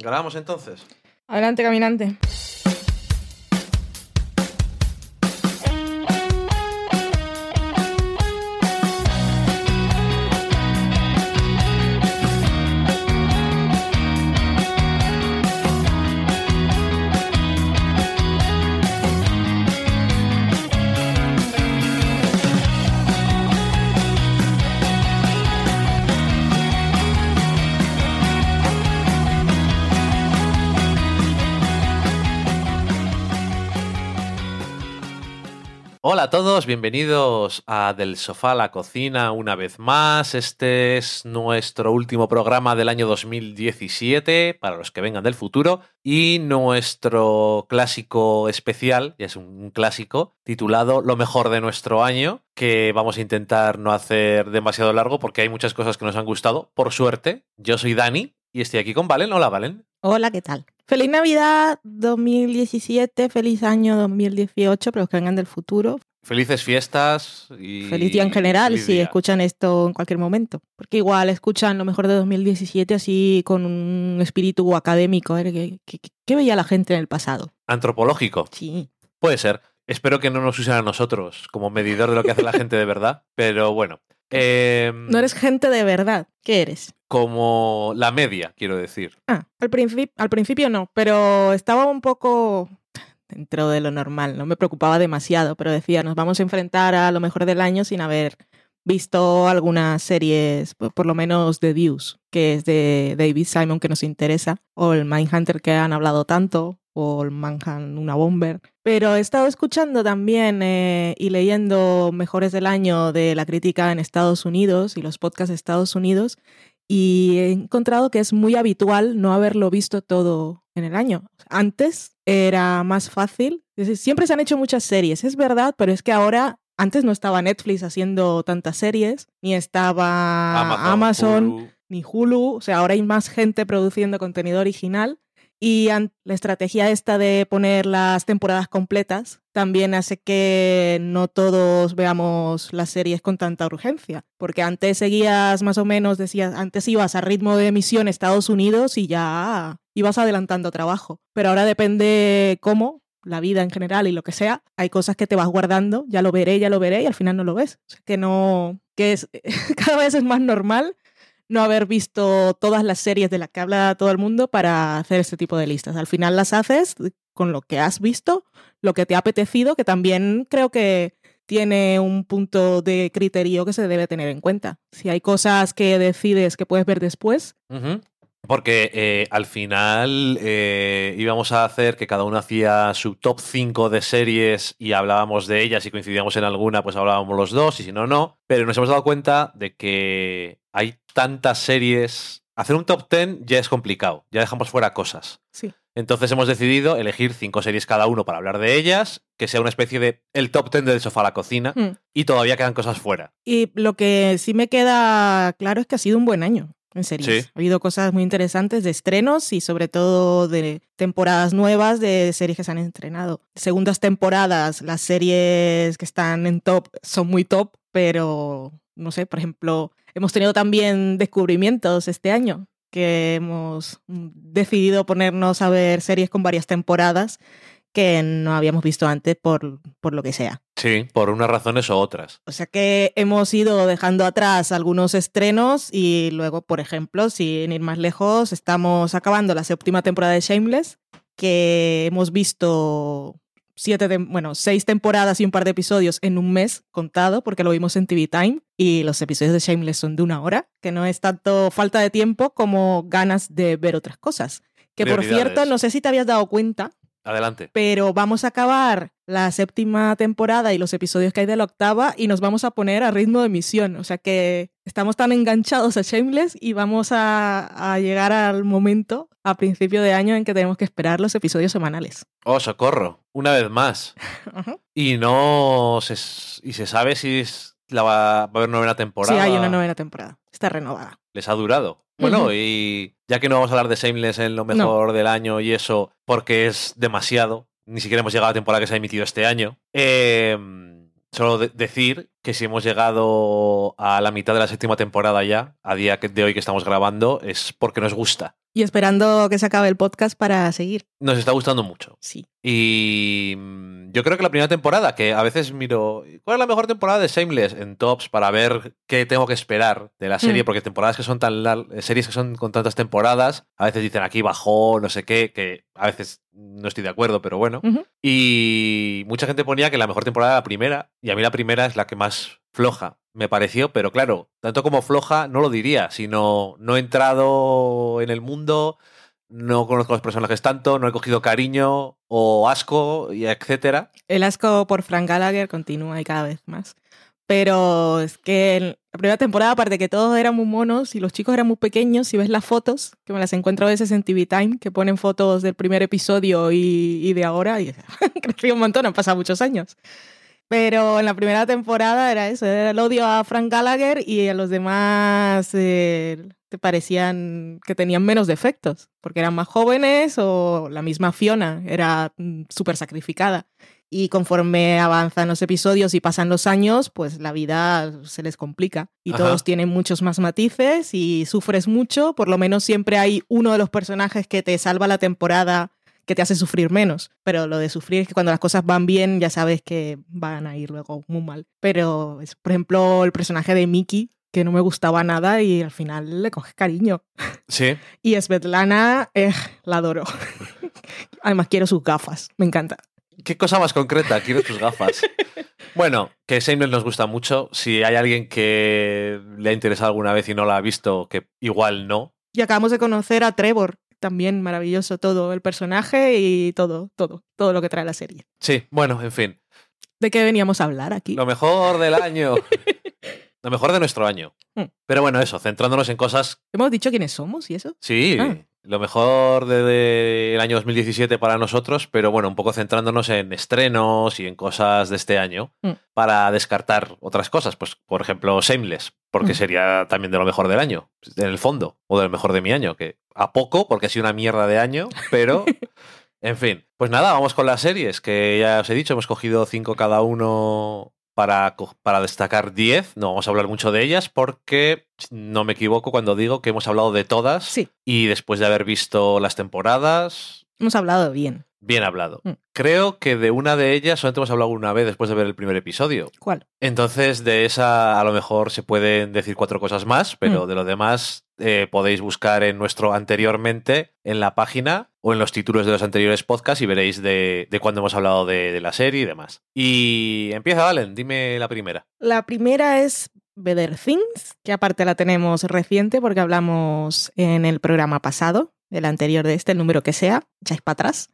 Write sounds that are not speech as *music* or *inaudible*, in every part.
¿Grabamos entonces? Adelante, caminante. Bienvenidos a Del Sofá a la Cocina una vez más. Este es nuestro último programa del año 2017 para los que vengan del futuro y nuestro clásico especial, ya es un clásico, titulado Lo mejor de nuestro año, que vamos a intentar no hacer demasiado largo porque hay muchas cosas que nos han gustado. Por suerte, yo soy Dani y estoy aquí con Valen. Hola, Valen. Hola, ¿qué tal? Feliz Navidad 2017, feliz año 2018, pero los que vengan del futuro. Felices fiestas y... Feliz día en general si escuchan esto en cualquier momento. Porque igual escuchan lo mejor de 2017 así con un espíritu académico. ¿eh? ¿Qué, qué- qué veía la gente en el pasado? Antropológico. Sí. Puede ser. Espero que no nos usen a nosotros como medidor de lo que hace la gente de verdad, *laughs* pero bueno. Em, No eres gente de verdad. ¿Qué eres? como la media, quiero decir. Ah, al, al principio no, pero estaba un poco dentro de lo normal, no me preocupaba demasiado, pero decía, nos vamos a enfrentar a lo mejor del año sin haber visto algunas series, por, lo menos de Views, que es de David Simon que nos interesa, o el Mindhunter que han hablado tanto, o el Manhunt una Bomber. Pero he estado escuchando también eh, y leyendo mejores del año de la crítica en Estados Unidos y los podcasts de Estados Unidos y he encontrado que es muy habitual no haberlo visto todo en el año. Antes era más fácil, siempre se han hecho muchas series, es verdad, pero es que ahora, antes no estaba Netflix haciendo tantas series, ni estaba Amazon, Hulu. ni Hulu, o sea, ahora hay más gente produciendo contenido original. Y la estrategia esta de poner las temporadas completas también hace que no todos veamos las series con tanta urgencia. Porque antes seguías más o menos, decías, antes ibas a ritmo de emisión Estados Unidos y ya ibas adelantando trabajo. Pero ahora depende cómo, la vida en general y lo que sea, hay cosas que te vas guardando, ya lo veré, ya lo veré y al final no lo ves. Que no, que es, *laughs* cada vez es más normal no haber visto todas las series de las que habla todo el mundo para hacer este tipo de listas. Al final las haces con lo que has visto, lo que te ha apetecido, que también creo que tiene un punto de criterio que se debe tener en cuenta. Si hay cosas que decides que puedes ver después. Porque eh, al final eh, íbamos a hacer que cada uno hacía su top 5 de series y hablábamos de ellas y coincidíamos en alguna, pues hablábamos los dos y si no, no. Pero nos hemos dado cuenta de que hay tantas series. Hacer un top 10 ya es complicado, ya dejamos fuera cosas. sí. Entonces hemos decidido elegir cinco series cada uno para hablar de ellas, que sea una especie de el top 10 del sofá a la cocina Mm. y todavía quedan cosas fuera. Y lo que sí me queda claro es que ha sido un buen año. En series. Sí. Ha habido cosas muy interesantes de estrenos y sobre todo de temporadas nuevas de series que se han estrenado. Segundas temporadas, las series que están en top son muy top, pero no sé, por ejemplo, hemos tenido también descubrimientos este año que hemos decidido ponernos a ver series con varias temporadas que no habíamos visto antes por, por lo que sea. Sí, por unas razones o otras. O sea que hemos ido dejando atrás algunos estrenos y luego, por ejemplo, sin ir más lejos, estamos acabando la séptima temporada de Shameless, que hemos visto siete, bueno, seis temporadas y un par de episodios en un mes contado, porque lo vimos en TV Time, y los episodios de Shameless son de una hora, que no es tanto falta de tiempo como ganas de ver otras cosas. Que por cierto, no sé si te habías dado cuenta, Adelante. pero vamos a acabar la séptima temporada y los episodios que hay de la octava y nos vamos a poner a ritmo de emisión. O sea que estamos tan enganchados a Shameless y vamos a, a llegar al momento a principio de año en que tenemos que esperar los episodios semanales. Oh, socorro. Una vez más. *laughs* Y no se, y se sabe si es- la va, va a haber novena temporada. Sí, hay una novena temporada. Está renovada. Les ha durado. Bueno, y ya que no vamos a hablar de Shameless en lo mejor del año y eso, porque es demasiado, ni siquiera hemos llegado a la temporada que se ha emitido este año, eh, solo de- decir que si hemos llegado a la mitad de la séptima temporada ya, a día de hoy que estamos grabando, es porque nos gusta. Y esperando que se acabe el podcast para seguir. Nos está gustando mucho. Sí. Y mm, yo creo que la primera temporada, que a veces miro, ¿cuál es la mejor temporada de Shameless en Tops para ver qué tengo que esperar de la serie? Mm. Porque temporadas que son tan lar- series que son con tantas temporadas, a veces dicen aquí bajó, no sé qué, que a veces no estoy de acuerdo, pero bueno. Ujú. Y mucha gente ponía que la mejor temporada era la primera, y a mí la primera es la que más floja me pareció, pero claro, tanto como floja no lo diría, sino no he entrado en el mundo, no conozco a los personajes tanto, no he cogido cariño o asco, y etcétera. El asco por Frank Gallagher continúa y cada vez más. Pero es que en la primera temporada, aparte que todos eran muy monos y los chicos eran muy pequeños, si ves las fotos, que me las encuentro a veces en TV Time, que ponen fotos del primer episodio y, y de ahora, y *laughs* han crecido un montón, han pasado muchos años. Pero en la primera temporada era eso, era el odio a Frank Gallagher y a los demás eh, te parecían que tenían menos defectos, porque eran más jóvenes o la misma Fiona era mm, súper sacrificada. Y conforme avanzan los episodios y pasan los años, pues la vida se les complica. Y Ajá. todos tienen muchos más matices y sufres mucho. Por lo menos siempre hay uno de los personajes que te salva la temporada, que te hace sufrir menos. Pero lo de sufrir es que cuando las cosas van bien, ya sabes que van a ir luego muy mal. Pero, es, por ejemplo, el personaje de Mickey, que no me gustaba nada y al final le coges cariño. Sí, *laughs* Y Svetlana, eh, la adoro. *laughs* Además, quiero sus gafas. Me encanta. qué cosa más concreta, quiero tus gafas. *laughs* Bueno, que Shameless nos gusta mucho. Si hay alguien que le ha interesado alguna vez y no la ha visto, que igual no, Y acabamos de conocer a Trevor, también maravilloso todo, el personaje y todo, todo, todo lo que trae la serie. Sí, bueno, en fin. ¿De qué veníamos a hablar aquí? Lo mejor del año. *laughs* Lo mejor de nuestro año. Hmm. Pero bueno, eso, centrándonos en cosas. ¿Hemos dicho quiénes somos y eso? Sí, Ah. Lo mejor del de, el año 2017 para nosotros, pero bueno, un poco centrándonos en estrenos y en cosas de este año Hmm. para descartar otras cosas. Pues, por ejemplo, Shameless, porque Hmm. sería también de lo mejor del año, en el fondo, o del mejor de mi año, que a poco, porque ha sido una mierda de año, pero. *laughs* En fin, pues nada, vamos con las series, que ya os he dicho, hemos cogido cinco cada uno para, para destacar 10. No vamos a hablar mucho de ellas porque no me equivoco cuando digo que hemos hablado de todas Sí, y después de haber visto las temporadas, hemos hablado bien. Bien hablado. Mm. Creo que de una de ellas solamente hemos hablado una vez después de ver el primer episodio. ¿Cuál? Entonces, de esa a lo mejor se pueden decir cuatro cosas más, pero Mm. de lo demás eh, podéis buscar en nuestro anteriormente en la página o en los títulos de los anteriores podcasts y veréis de, de cuándo hemos hablado de, de la serie y demás. Y empieza, Valen, dime la primera. La primera es Better Things, que aparte la tenemos reciente porque hablamos en el programa pasado, el anterior de este, el número que sea, echáis para atrás.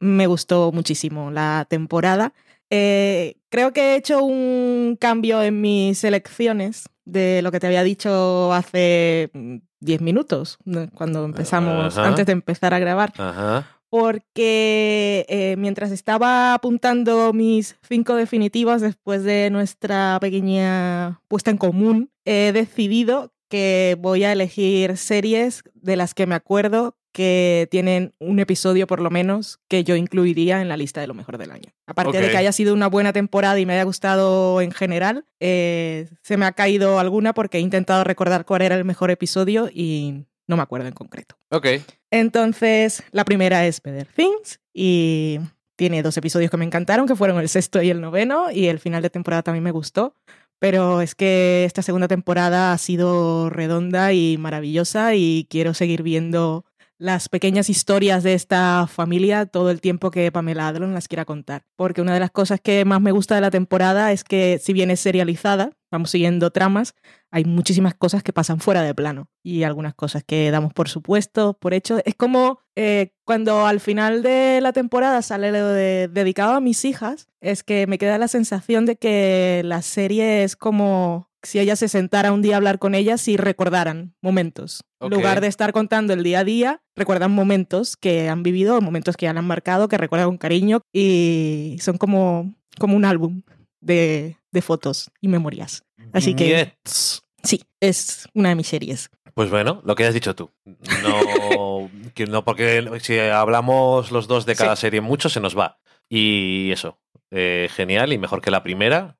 Me gustó muchísimo la temporada. Eh, creo que he hecho un cambio en mis elecciones de lo que te había dicho hace mm, 10 minutos, ¿no? cuando empezamos, Ajá. antes de empezar a grabar Ajá. porque eh, mientras estaba apuntando mis cinco definitivas después de nuestra pequeña puesta en común, he decidido que voy a elegir series de las que me acuerdo que tienen un episodio por lo menos que yo incluiría en la lista de lo mejor del año. Aparte de que haya sido una buena temporada y me haya gustado en general, eh, se me ha caído alguna porque he intentado recordar cuál era el mejor episodio y no me acuerdo en concreto. Ok. Entonces, la primera es Better Things y tiene dos episodios que me encantaron, que fueron el sexto y el noveno, y el final de temporada también me gustó. Pero es que esta segunda temporada ha sido redonda y maravillosa y quiero seguir viendo las pequeñas historias de esta familia todo el tiempo que Pamela Adlon las quiera contar. Porque una de las cosas que más me gusta de la temporada es que si bien es serializada, vamos siguiendo tramas, hay muchísimas cosas que pasan fuera de plano y algunas cosas que damos por supuesto, por hecho. Es como eh, cuando al final de la temporada sale lo de dedicado a mis hijas, es que me queda la sensación de que la serie es como si ella se sentara un día a hablar con ellas y recordaran momentos. En lugar de estar contando el día a día, recuerdan momentos que han vivido, momentos que ya han marcado, que recuerdan con cariño y son como, como un álbum de, de fotos y memorias. Así que- Viñettes. Sí, es una de mis series. Pues bueno, lo que has dicho tú. No, que no porque si hablamos los dos de cada Sí. serie mucho, se nos va. Y eso. Eh, genial y mejor que la primera,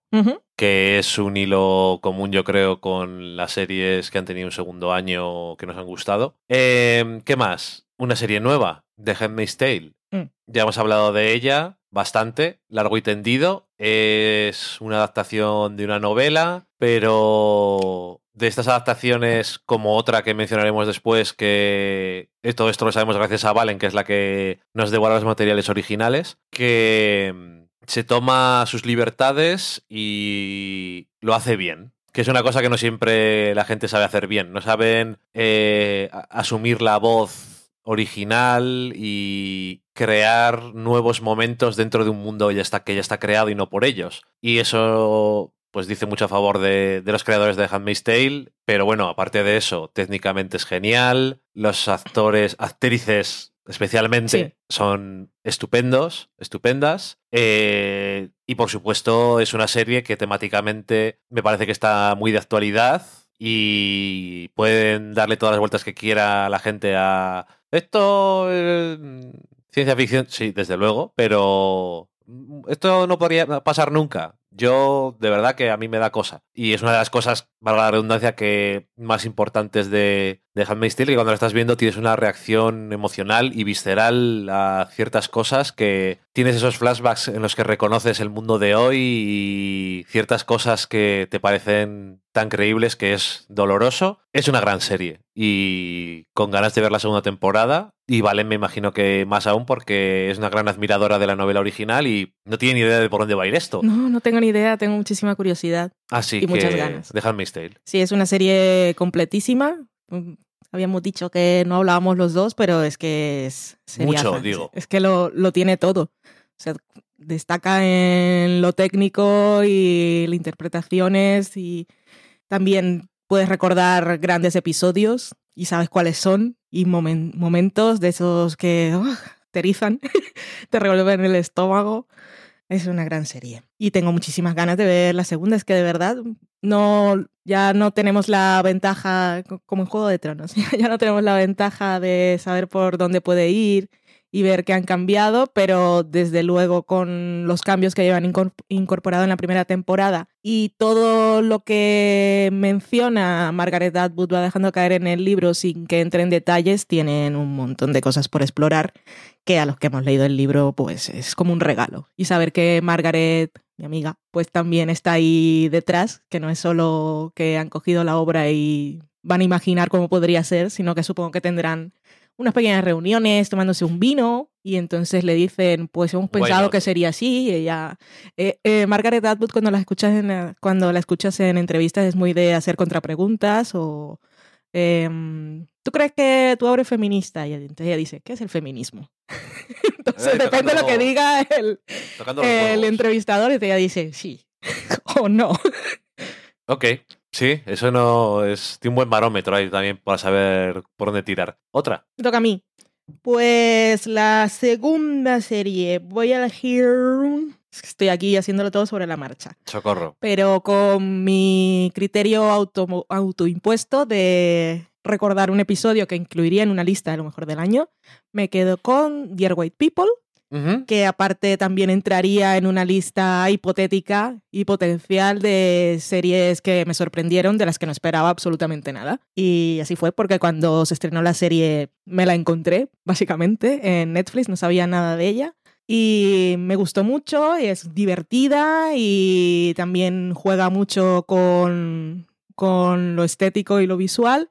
que es un hilo común, yo creo, con las series que han tenido un segundo año que nos han gustado. Eh, ¿Qué más? Una serie nueva, The Handmaid's Tale. Mm. Ya hemos hablado de ella bastante, largo y tendido. Es una adaptación de una novela, pero de estas adaptaciones, como otra que mencionaremos después, que todo esto lo sabemos gracias a Valen, que es la que nos devora los materiales originales, que mm, se toma sus libertades y lo hace bien. Que es una cosa que no siempre la gente sabe hacer bien. No saben eh, asumir la voz original y crear nuevos momentos dentro de un mundo ya que ya está creado y no por ellos. Y eso pues dice mucho a favor de, de los creadores de Handmaid's Tale, pero bueno, aparte de eso, técnicamente es genial, los actores, actrices especialmente, Sí. son estupendos, estupendas, eh, y por supuesto es una serie que temáticamente me parece que está muy de actualidad y pueden darle todas las vueltas que quiera la gente a esto eh, ciencia ficción sí desde luego pero esto no podría pasar nunca yo de verdad que a mí me da cosa y es una de las cosas valga la redundancia que más importantes de de Handmaid's Tale que cuando lo estás viendo tienes una reacción emocional y visceral a ciertas cosas que tienes esos flashbacks en los que reconoces el mundo de hoy y ciertas cosas que te parecen tan creíbles que es doloroso. Es una gran serie y con ganas de ver la segunda temporada. Y Valen me imagino que más aún porque es una gran admiradora de la novela original y no tiene ni idea de por dónde va a ir esto. No, no tengo ni idea, tengo muchísima curiosidad. Así y que muchas ganas. de Handmaid's Tale. Sí, es una serie completísima. Habíamos dicho que no hablábamos los dos, pero es que es. Mucho, digo. Es que lo, lo tiene todo. O sea, destaca en lo técnico y las interpretaciones y también puedes recordar grandes episodios y sabes cuáles son y momen- momentos de esos que ¡ah! te erizan, *laughs* te revuelven el estómago. Es una gran serie. Y tengo muchísimas ganas de ver la segunda. Es que de verdad no, ya no tenemos la ventaja, co- como en Juego de Tronos, *laughs* ya no tenemos la ventaja de saber por dónde puede ir y ver qué han cambiado, pero desde luego con los cambios que llevan incor- incorporado en la primera temporada y todo lo que menciona Margaret Atwood va dejando caer en el libro sin que entre en detalles, tienen un montón de cosas por explorar que a los que hemos leído el libro pues es como un regalo. Y saber que Margaret, mi amiga, pues también está ahí detrás, que no es solo que han cogido la obra y van a imaginar cómo podría ser, sino que supongo que tendrán unas pequeñas reuniones tomándose un vino y entonces le dicen, pues hemos pensado que sería así. Y ella, eh, eh, Margaret Atwood cuando la escuchas en, eh, cuando la escuchas en entrevistas es muy de hacer contrapreguntas o em, ¿tú crees que tu obra es feminista? Y entonces ella dice, ¿qué es el feminismo? *laughs* entonces depende de lo que diga el, el entrevistador y ella dice, sí *laughs* o no. Ok, sí, eso no es. Tiene un buen barómetro ahí también para saber por dónde tirar. Otra. Me toca a mí. Pues la segunda serie, voy a elegir... es que Estoy aquí haciéndolo todo sobre la marcha. Socorro. pero con mi criterio auto, autoimpuesto de recordar un episodio que incluiría en una lista de lo mejor del año, me quedo con Dear White People, Que aparte también entraría en una lista hipotética y potencial de series que me sorprendieron, de las que no esperaba absolutamente nada. Y así fue, porque cuando se estrenó la serie me la encontré, básicamente, en Netflix, no sabía nada de ella. Y me gustó mucho, es divertida y también juega mucho con, con lo estético y lo visual.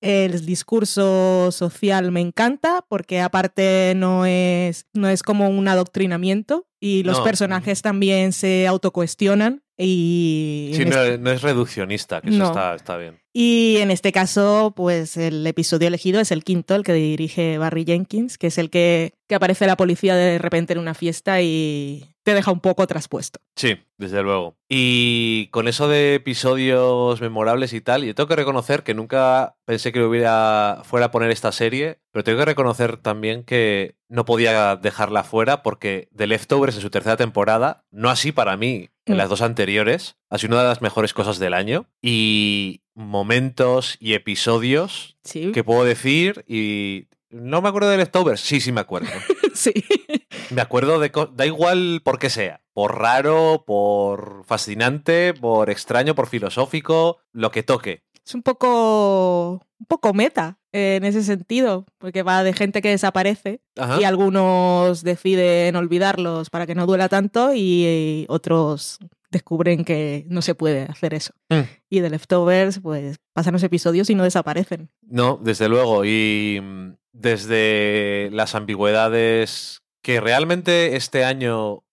El discurso social me encanta porque aparte no es, no es como un adoctrinamiento y los No. personajes también se autocuestionan y, Sí, no, este, no es reduccionista, que eso No. está, está bien. y en este caso pues el episodio elegido es el quinto, el que dirige Barry Jenkins, que es el que, que aparece la policía de repente en una fiesta y te deja un poco traspuesto. Sí, desde luego. Y con eso de episodios memorables y tal, yo tengo que reconocer que nunca pensé que hubiera fuera a poner esta serie, pero tengo que reconocer también que no podía dejarla fuera porque The Leftovers en su tercera temporada, no así para mí, en Mm. las dos anteriores, ha sido una de las mejores cosas del año y momentos y episodios Sí, que puedo decir y no me acuerdo de Leftovers, sí, sí me acuerdo. *laughs* sí. Me acuerdo de... Da igual por qué sea. por raro, por fascinante, por extraño, por filosófico, lo que toque. Es un poco, un poco meta en ese sentido, porque va de gente que desaparece Ajá. y algunos deciden olvidarlos para que no duela tanto y otros descubren que no se puede hacer eso. Mm. Y de Leftovers, pues pasan los episodios y no desaparecen. No, desde luego. Y mm, desde las ambigüedades que realmente este año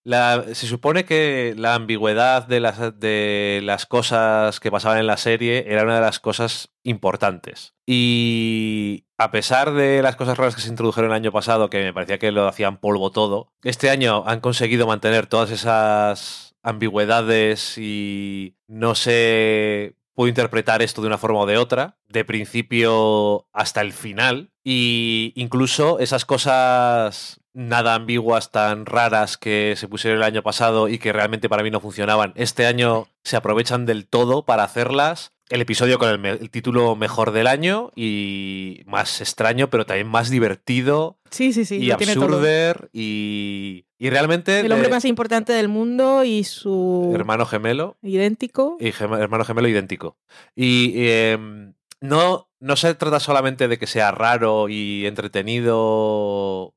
se supone que la ambigüedad de las, de las cosas que pasaban en la serie era una de las cosas importantes. Y a pesar de las cosas raras que se introdujeron el año pasado, que me parecía que lo hacían polvo todo, este año han conseguido mantener todas esas ambigüedades y no sé, puedo interpretar esto de una forma o de otra, de principio hasta el final, y incluso esas cosas nada ambiguas tan raras que se pusieron el año pasado y que realmente para mí no funcionaban, este año se aprovechan del todo para hacerlas. El episodio con el, me- el título mejor del año y más extraño, pero también más divertido Sí, sí, sí. y absurder y, y realmente El hombre más importante del mundo y su hermano gemelo idéntico. y gem- hermano gemelo idéntico. Y em, no, no se trata solamente de que sea raro y entretenido.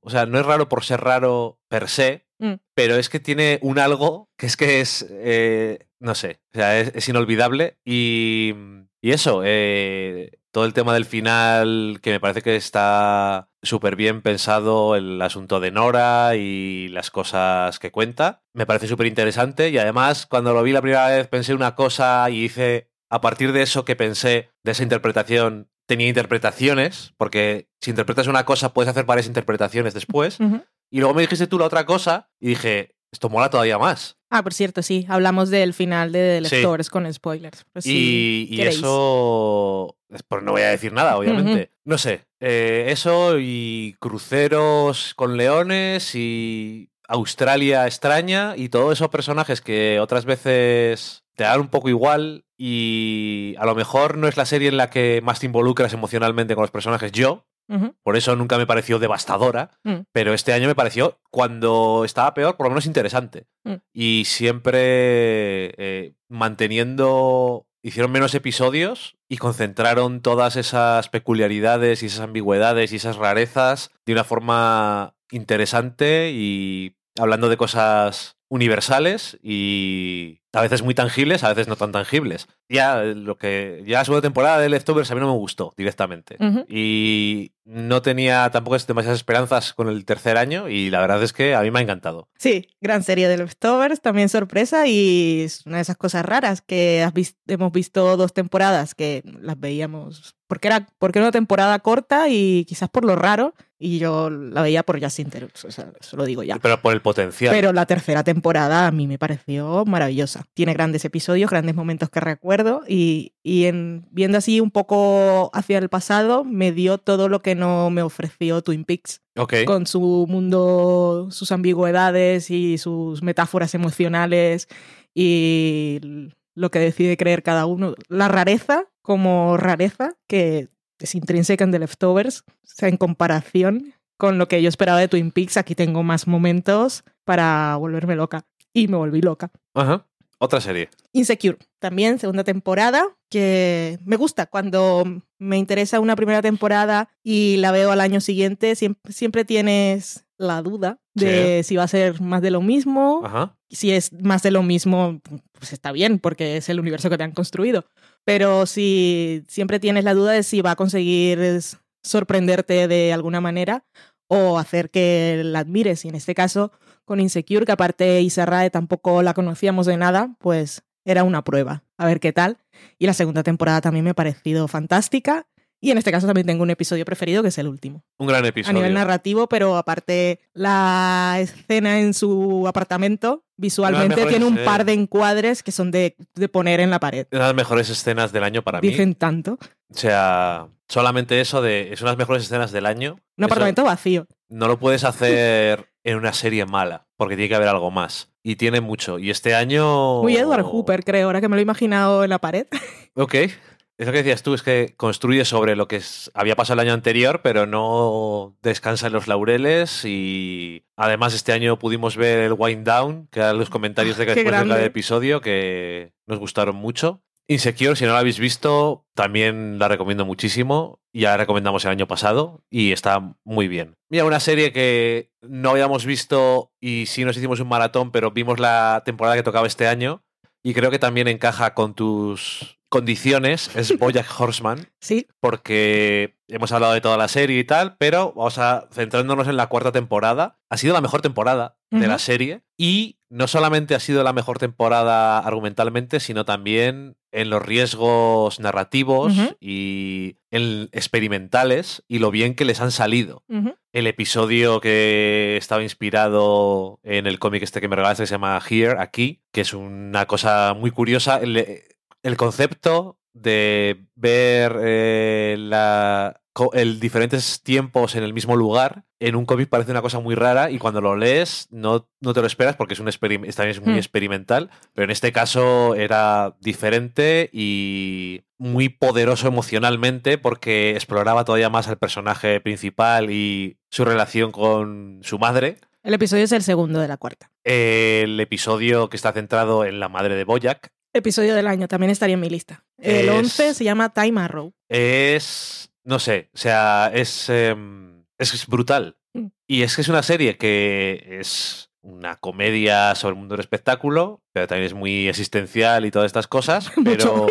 O sea, no es raro por ser raro per se, Mm. pero es que tiene un algo que es que es. eh, no sé. O sea, es, es inolvidable. Y, y eso, eh, todo el tema del final, que me parece que está súper bien pensado el asunto de Nora y las cosas que cuenta. Me parece súper interesante y además cuando lo vi la primera vez pensé una cosa y hice, a partir de eso que pensé, de esa interpretación, tenía interpretaciones, porque si interpretas una cosa puedes hacer varias interpretaciones después. Y luego me dijiste tú la otra cosa y dije, esto mola todavía más. Ah, por cierto, sí. Hablamos del final de The Sí. Con spoilers. Pues y eso. Pues no voy a decir nada, obviamente. No sé. eh, eso y cruceros con leones y Australia extraña y todos esos personajes que otras veces te dan un poco igual y a lo mejor no es la serie en la que más te involucras emocionalmente con los personajes yo. Por eso nunca me pareció devastadora, Mm. pero este año me pareció, cuando estaba peor, por lo menos interesante. Mm. Y siempre eh, manteniendo, hicieron menos episodios y concentraron todas esas peculiaridades y esas ambigüedades y esas rarezas de una forma interesante y hablando de cosas universales y a veces muy tangibles, a veces no tan tangibles. Ya eh, lo que ya la segunda temporada de Leftovers a mí no me gustó directamente. Y no tenía tampoco demasiadas esperanzas con el tercer año y la verdad es que a mí me ha encantado. Sí, gran serie de Leftovers, también sorpresa y es una de esas cosas raras que has hemos visto dos temporadas que las veíamos porque era, porque era una temporada corta y quizás por lo raro y yo la veía por Justin Theroux, o sea, eso lo digo ya. Pero por el potencial. Pero la tercera temporada a mí me pareció maravillosa. Tiene grandes episodios, grandes momentos que recuerdo y, y en, viendo así un poco hacia el pasado me dio todo lo que no me ofreció Twin Peaks ok. con su mundo, sus ambigüedades y sus metáforas emocionales y lo que decide creer cada uno. La rareza como rareza que es intrínseca en The Leftovers, o sea, en comparación con lo que yo esperaba de Twin Peaks, aquí tengo más momentos para volverme loca. Y me volví loca. Ajá. Otra serie. Insecure, también segunda temporada, que me gusta cuando me interesa una primera temporada y la veo al año siguiente, siempre, siempre tienes la duda de si va a ser más de lo mismo. Ajá. Si es más de lo mismo, pues está bien, porque es el universo que te han construido. Pero si siempre tienes la duda de si va a conseguir sorprenderte de alguna manera o hacer que la admires. Y en este caso, con Insecure, que aparte Isarrae tampoco la conocíamos de nada, pues era una prueba. A ver qué tal. Y la segunda temporada también me ha parecido fantástica. Y en este caso también tengo un episodio preferido, que es el último. Un gran A episodio. nivel narrativo, pero aparte la escena en su apartamento, visualmente tiene un par de encuadres que son de, de poner en la pared. Una de las mejores escenas del año para mí. Dicen tanto. O sea, solamente eso de. Es una de las mejores escenas del año. Un Eso apartamento vacío. No lo puedes hacer en una serie mala, porque tiene que haber algo más. Y tiene mucho. Y este año. Muy Edward Hooper, creo, ahora que me lo he imaginado en la pared. Ok. Es lo que decías tú, es que construye sobre lo que es- había pasado el año anterior, pero no descansa en los laureles y además este año pudimos ver el Wind Down, que eran los comentarios de que Ah, Qué después de cada grande. episodio que nos gustaron mucho. Insecure, si no la habéis visto, también la recomiendo muchísimo. Ya la recomendamos el año pasado y está muy bien. Mira, una serie que no habíamos visto y sí nos hicimos un maratón, pero vimos la temporada que tocaba este año y creo que también encaja con tus condiciones, es *laughs* Bojack Horseman, Sí, porque hemos hablado de toda la serie y tal, pero vamos a centrándonos en la cuarta temporada. Ha sido la mejor temporada de la serie y no solamente ha sido la mejor temporada argumentalmente, sino también en los riesgos narrativos y en experimentales y lo bien que les han salido. El episodio que estaba inspirado en el cómic este que me regalaste que se llama Here, aquí, que es una cosa muy curiosa. El, el concepto de ver eh, la, el diferentes tiempos en el mismo lugar en un cómic parece una cosa muy rara y cuando lo lees no, no te lo esperas porque es un también es muy Hmm. experimental, pero en este caso era diferente y muy poderoso emocionalmente porque exploraba todavía más al personaje principal y su relación con su madre. el episodio es el segundo de la cuarta. El episodio que está centrado en la madre de Boyack Episodio del año, también estaría en mi lista. El Es- 11 se llama Time Arrow. es, no sé, o sea, es, em, es, brutal. Mm. Y es que es una serie que es una comedia sobre el mundo del espectáculo, pero también es muy existencial y todas estas cosas, *laughs* pero,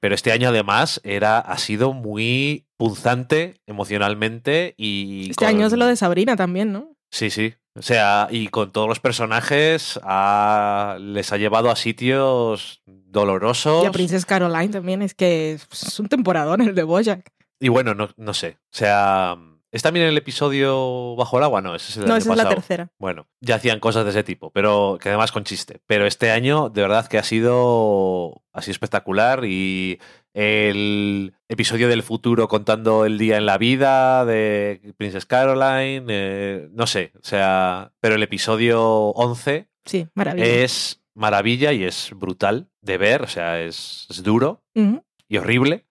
pero este año además era, ha sido muy punzante emocionalmente y... Este año es lo de Sabrina también, ¿no? Sí, sí. O sea, y con todos los personajes ha- les ha llevado a sitios dolorosos. Y a Princess Caroline también, es que es un temporadón el de Bojack. Y bueno, no, no sé. O sea, ¿es también el episodio Bajo el agua? No, ese es el No, esa es la pasado. tercera. Bueno, ya hacían cosas de ese tipo, pero que además con chiste. Pero este año, de verdad que ha sido, sido espectacular y el episodio del futuro contando el día en la vida de Princess Caroline, eh, no sé, o sea, pero el episodio 11 Sí, maravilla. es maravilla y es brutal de ver, o sea, es, es duro y horrible.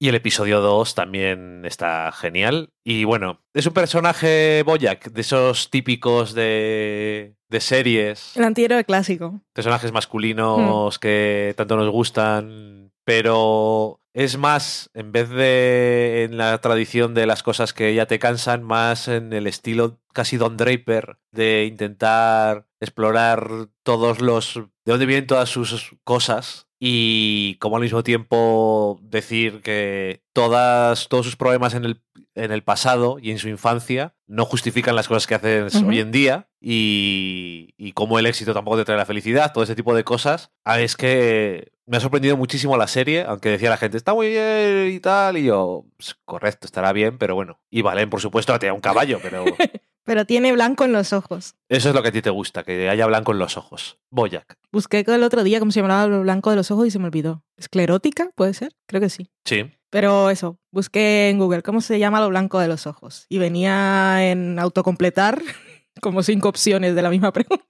Y el episodio 2 también está genial. Y bueno, es un personaje Boyack, de esos típicos de, de series, El antihéroe clásico. personajes masculinos que tanto nos gustan, pero es más, en vez de en la tradición de las cosas que ya te cansan, más en el estilo casi Don Draper, de intentar explorar todos los... de dónde vienen todas sus cosas y como al mismo tiempo decir que todas, todos sus problemas en el, en el pasado y en su infancia no justifican las cosas que haces hoy en día y, y cómo el éxito tampoco te trae la felicidad, todo ese tipo de cosas. Ah, Es que me ha sorprendido muchísimo la serie, aunque decía la gente, está muy bien y tal, y yo, "Pues, correcto, estará bien, pero bueno. Y Valen, por supuesto, tenía un caballo, pero *laughs* Pero tiene blanco en los ojos. eso es lo que a ti te gusta, que haya blanco en los ojos. Boyac. Busqué el otro día cómo se llamaba lo blanco de los ojos y se me olvidó. ¿Esclerótica? ¿Puede ser? Creo que sí. Sí. Pero eso, busqué en Google cómo se llama lo blanco de los ojos. Y venía en autocompletar *laughs* como cinco opciones de la misma pregunta.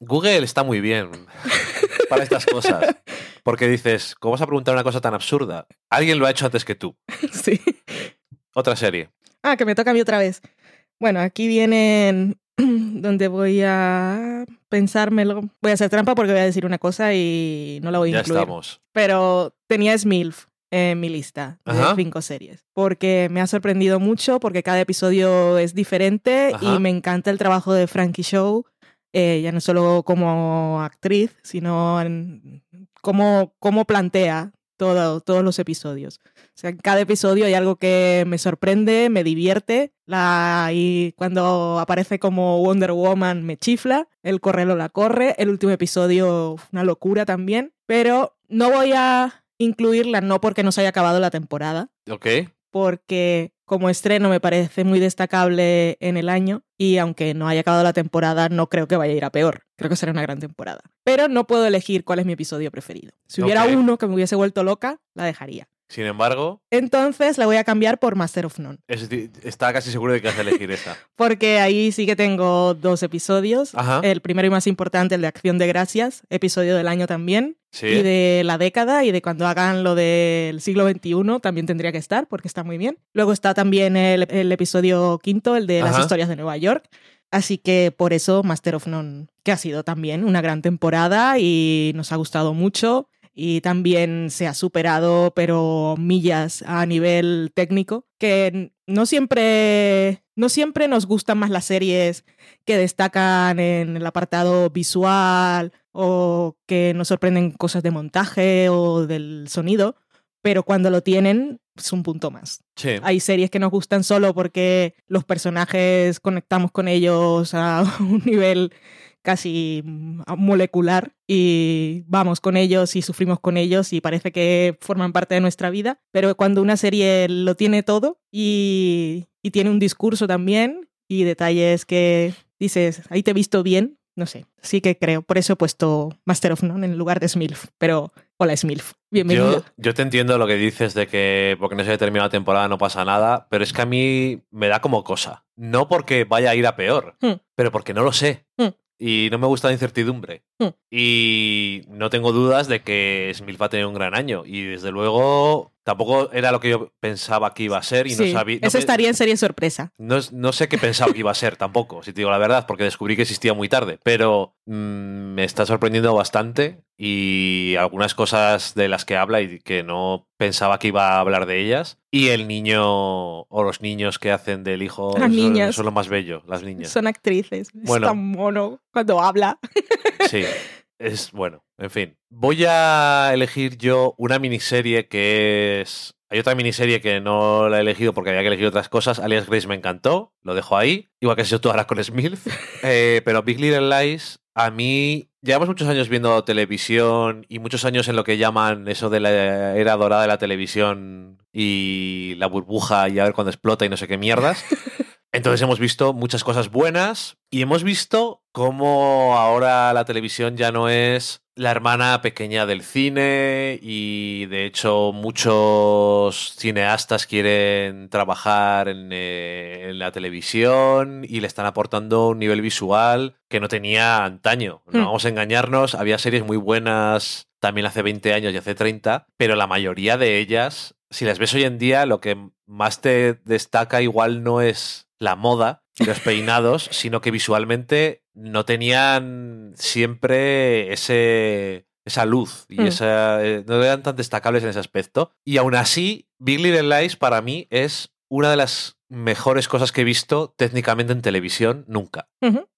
Google está muy bien *laughs* para estas cosas. *laughs* Porque dices, ¿cómo vas a preguntar una cosa tan absurda? Alguien lo ha hecho antes que tú. *laughs* sí. Otra serie. Ah, que me toca a mí otra vez. Bueno, aquí vienen *clears throat* donde voy a pensármelo. Voy a hacer trampa porque voy a decir una cosa y no la voy a Ya incluir. estamos. Pero tenía Smilf en mi lista de Ajá. cinco series. Porque me ha sorprendido mucho, porque cada episodio es diferente Ajá. y me encanta el trabajo de Frankie Show, eh, ya no solo como actriz, sino en cómo, cómo plantea todo, todos los episodios. O sea, en cada episodio hay algo que me sorprende, me divierte. La, y cuando aparece como Wonder Woman me chifla. El correlo la corre. El último episodio, una locura también. Pero no voy a incluirla, no porque no se haya acabado la temporada, Ok. porque como estreno me parece muy destacable en el año y aunque no haya acabado la temporada, no creo que vaya a ir a peor. Creo que será una gran temporada. Pero no puedo elegir cuál es mi episodio preferido. Si hubiera uno que me hubiese vuelto loca, la dejaría. Sin embargo, Entonces la voy a cambiar por Master of None. es estaba casi seguro de que vas a elegir esa. *laughs* Porque ahí sí que tengo dos episodios. Ajá. El primero y más importante, el de Acción de Gracias, episodio del año también. Sí. Y de la década y de cuando hagan lo del siglo XXI también tendría que estar porque está muy bien. Luego está también el, el episodio quinto, el de las historias de Nueva York. Así que por eso Master of None, que ha sido también una gran temporada y nos ha gustado mucho. Y también se ha superado, pero millas a nivel técnico, que no siempre, no siempre nos gustan más las series que destacan en el apartado visual o que nos sorprenden cosas de montaje o del sonido, pero cuando lo tienen es un punto más. Sí. Hay series que nos gustan solo porque los personajes conectamos con ellos a *laughs* un nivel casi mm, molecular y vamos con ellos y sufrimos con ellos y parece que forman parte de nuestra vida, pero cuando una serie lo tiene todo y, y tiene un discurso también y detalles que dices, ahí te he visto bien, no sé, sí que creo, por eso he puesto Master of None en lugar de Smilf, pero hola Smilf, bienvenido. Yo, yo te entiendo lo que dices de que porque no se haya terminado la temporada no pasa nada, pero es que a mí me da como cosa. No porque vaya a ir a peor, Hmm. pero porque no lo sé. Hmm. Y no me gusta la incertidumbre. Hmm. Y no tengo dudas de que Smith va a tener un gran año. Y desde luego tampoco era lo que yo pensaba que iba a ser y Sí, no sabía. no eso estaría en serie sorpresa. No, es- no sé qué pensaba que iba a ser tampoco, si te digo la verdad, porque descubrí que existía muy tarde. Pero mm, me está sorprendiendo bastante y algunas cosas de las que habla y que no pensaba que iba a hablar de ellas. Y el niño o los niños que hacen del hijo Las son, niñas. son lo más bello, las niñas. Son actrices. Bueno. Es tan mono cuando habla. Sí, *laughs* es bueno, en fin. Voy a elegir yo una miniserie que es... Hay otra miniserie que no la he elegido porque había que elegir otras cosas. Alias Grace me encantó, lo dejo ahí. Igual que hecho tú ahora con Smith. *laughs* Eh, pero Big Little Lies, a mí... Llevamos muchos años viendo televisión y muchos años en lo que llaman eso de la era dorada de la televisión y la burbuja y a ver cuándo explota y no sé qué mierdas. *laughs* Entonces hemos visto muchas cosas buenas y hemos visto cómo ahora la televisión ya no es la hermana pequeña del cine y de hecho muchos cineastas quieren trabajar en, eh, en la televisión y le están aportando un nivel visual que no tenía antaño. No Hmm. vamos a engañarnos, había series muy buenas también hace 20 años y hace 30, pero la mayoría de ellas, si las ves hoy en día, lo que más te destaca igual no es la moda y los peinados, sino que visualmente no tenían siempre ese esa luz y Hmm. esa eh, no eran tan destacables en ese aspecto y aún así Big Little Lies para mí es una de las mejores cosas que he visto técnicamente en televisión nunca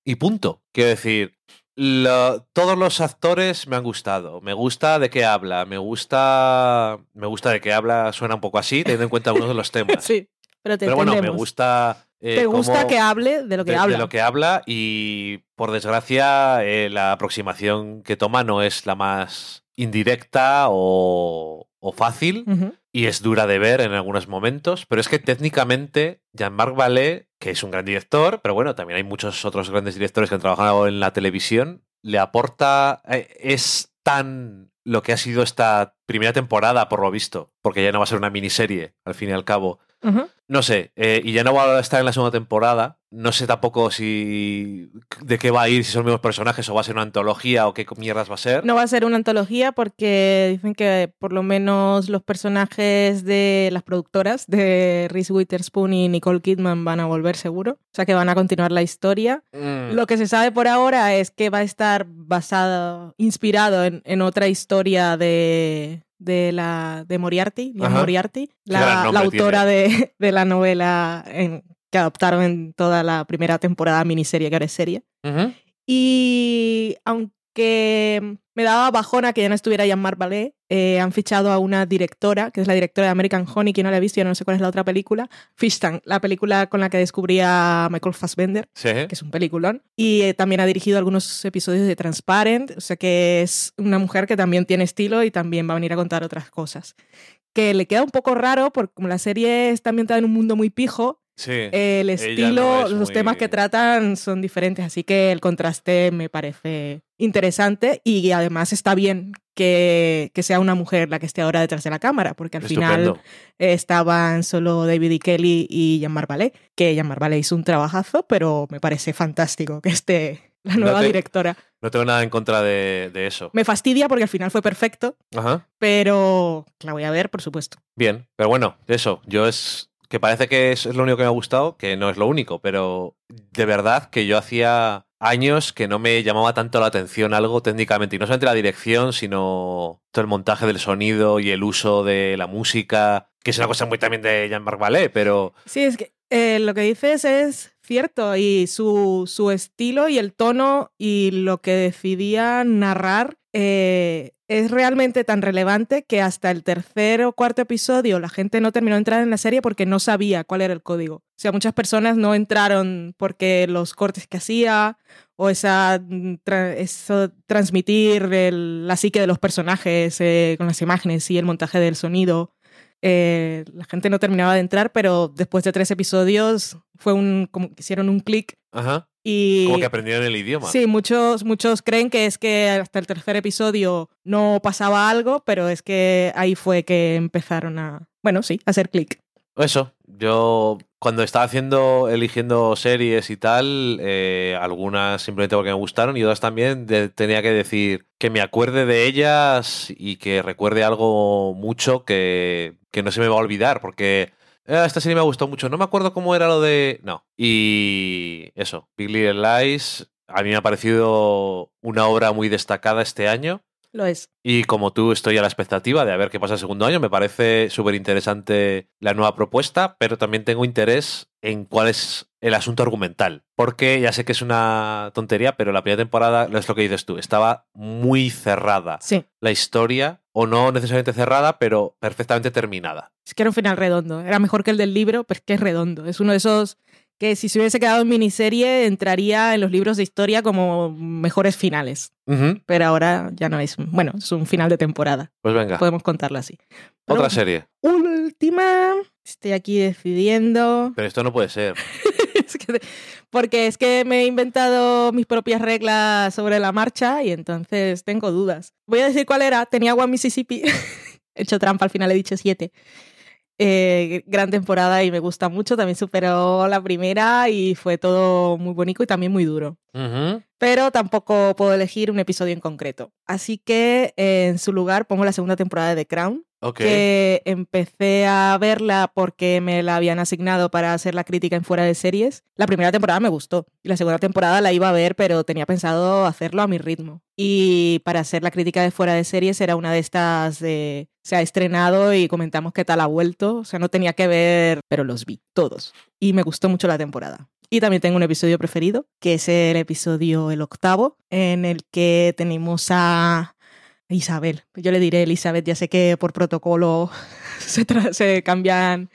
y punto. Quiero decir, lo- todos los actores me han gustado. Me gusta de qué habla, me gusta. Me gusta de qué habla, suena un poco así, teniendo en cuenta algunos de los *laughs* temas. Sí, pero te Pero bueno, me gusta. Eh, Te gusta cómo- que hable de lo que de, habla. de lo que habla y por desgracia eh, la aproximación que toma no es la más indirecta o, o fácil y es dura de ver en algunos momentos, pero es que técnicamente Jean-Marc Vallée, que es un gran director, pero bueno, también hay muchos otros grandes directores que han trabajado en la televisión, le aporta, eh, es tan lo que ha sido esta primera temporada, por lo visto, porque ya no va a ser una miniserie, al fin y al cabo. No sé, eh, y ya no va a estar en la segunda temporada. No sé tampoco si de qué va a ir, si son los mismos personajes o va a ser una antología o qué mierdas va a ser. No va a ser una antología porque dicen que por lo menos los personajes de las productoras de Reese Witherspoon y Nicole Kidman van a volver seguro. O sea que van a continuar la historia. Mm, Lo que se sabe por ahora es que va a estar basado, inspirado en, en otra historia de, de la de Moriarty, Liam. Moriarty, la, autora de, de la novela en- que adoptaron en toda la primera temporada miniserie que ahora es serie. Y aunque me daba bajona que ya no estuviera Jean-Marc Vallée, eh, han fichado a una directora, que es la directora de American Honey, que no la he visto, yo no sé cuál es la otra película, Fish Tank, la película con la que descubrí a Michael Fassbender, Sí. que es un peliculón. Y eh, también ha dirigido algunos episodios de Transparent, o sea que es una mujer que también tiene estilo y también va a venir a contar otras cosas. Que le queda un poco raro porque como la serie está ambientada en un mundo muy pijo, Sí. El estilo, no es los muy- temas que tratan son diferentes, así que el contraste me parece interesante y además está bien que, que sea una mujer la que esté ahora detrás de la cámara, porque al final Estupendo. estaban solo David y Kelly y Jean-Marc Vallée, que Jean-Marc Vallée hizo un trabajazo, pero me parece fantástico que esté la No nueva te- directora. No tengo nada en contra de, de eso. Me fastidia porque al final fue perfecto, Ajá. pero la voy a ver, por supuesto. Bien, pero bueno, eso, yo es que parece que es, lo único que me ha gustado, que no es lo único, pero de verdad que yo hacía años que no me llamaba tanto la atención algo técnicamente, y no solamente la dirección, sino todo el montaje del sonido y el uso de la música, que es una cosa muy también de Jean-Marc Vallée, pero Sí, es que eh, lo que dices es cierto y su, su estilo y el tono y lo que decidía narrar eh, es realmente tan relevante que hasta el tercer o cuarto episodio la gente no terminó de entrar en la serie porque no sabía cuál era el código. O sea, muchas personas no entraron porque los cortes que hacía o esa, mm, tra- eso transmitir la psique de los personajes eh, con las imágenes y el montaje del sonido eh, la gente no terminaba de entrar, pero después de tres episodios fue un como que hicieron un clic y como que aprendieron el idioma. sí, muchos muchos creen que es que hasta el tercer episodio no pasaba algo, pero es que ahí fue que empezaron a, bueno, sí, a hacer clic. Eso, yo cuando estaba haciendo, eligiendo series y tal, eh, algunas simplemente porque me gustaron y otras también de- tenía que decir que me acuerde de ellas y que recuerde algo mucho que, que no se me va a olvidar, porque "Ah, esta serie me gustó mucho, no me acuerdo cómo era lo de... No. Y eso, Big Little Lies, a mí me ha parecido una obra muy destacada este año. Lo es. Y como tú estoy a la expectativa de a ver qué pasa el segundo año, me parece súper interesante la nueva propuesta, pero también tengo interés en cuál es el asunto argumental. Porque ya sé que es una tontería, pero la primera temporada, es lo que dices tú, estaba muy cerrada Sí, la historia, o no necesariamente cerrada, pero perfectamente terminada. es que era un final redondo. Era mejor que el del libro, pero es que es redondo. Es uno de esos que si se hubiese quedado en miniserie entraría en los libros de historia como mejores finales. Ujú, Pero ahora ya no es, bueno, es un final de temporada. Pues venga, Podemos contarlo así. Pero otra serie. Última. Estoy aquí decidiendo. Pero esto no puede ser. *laughs* *laughs* Porque es que me he inventado mis propias reglas sobre la marcha y entonces tengo dudas. Voy a decir cuál era. Tenía One Mississippi. *laughs* he hecho trampa, al final he dicho siete. Eh, gran temporada y me gusta mucho. También superó la primera y fue todo muy bonito y también muy duro. Pero tampoco puedo elegir un episodio en concreto. Así que eh, en su lugar pongo la segunda temporada de The Crown, Que empecé a verla porque me la habían asignado para hacer la crítica en fuera de series. La primera temporada me gustó y la segunda temporada la iba a ver, pero tenía pensado hacerlo a mi ritmo. Y para hacer la crítica de fuera de series era una de estas de se ha estrenado y comentamos qué tal ha vuelto. O sea, no tenía que ver, pero los vi todos. Y me gustó mucho la temporada. Y también tengo un episodio preferido, que es el episodio el octavo, en el que tenemos a Isabel. Yo le diré Elizabeth, ya sé que por protocolo *laughs* se, cambian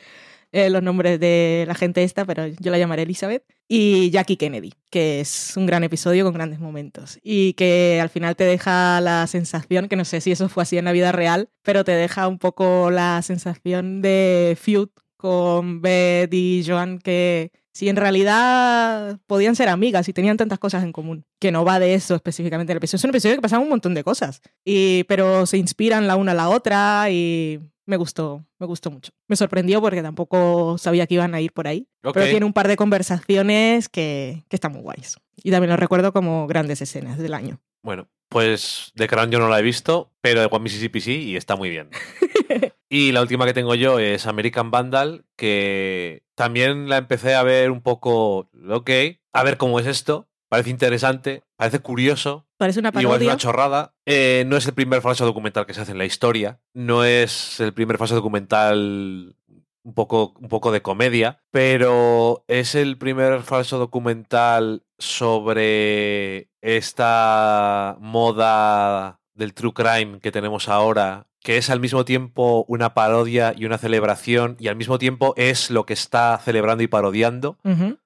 eh, los nombres de la gente esta, pero yo la llamaré Elizabeth. Y Jackie Kennedy, que es un gran episodio con grandes momentos. Y que al final te deja la sensación, que no sé si eso fue así en la vida real, pero te deja un poco la sensación de feud con Beth y Joan, que si en realidad podían ser amigas y tenían tantas cosas en común, que no va de eso específicamente el episodio. Es un episodio que pasaba un montón de cosas, y, pero se inspiran la una a la otra y me gustó, me gustó mucho. Me sorprendió porque tampoco sabía que iban a ir por ahí, pero tiene un par de conversaciones que, que están muy guays. Y también lo recuerdo como grandes escenas del año. Bueno, pues The Crown yo no la he visto, pero de One Mississippi sí y está muy bien. *laughs* y la última que tengo yo es American Vandal, que también la empecé a ver un poco, ok, a ver cómo es esto. Parece interesante, parece curioso, Parece una igual es parodia. una chorrada. Eh, no es el primer falso documental que se hace en la historia, no es el primer falso documental un poco, un poco de comedia, pero es el primer falso documental sobre esta moda del true crime que tenemos ahora, que es al mismo tiempo una parodia y una celebración, y al mismo tiempo es lo que está celebrando y parodiando,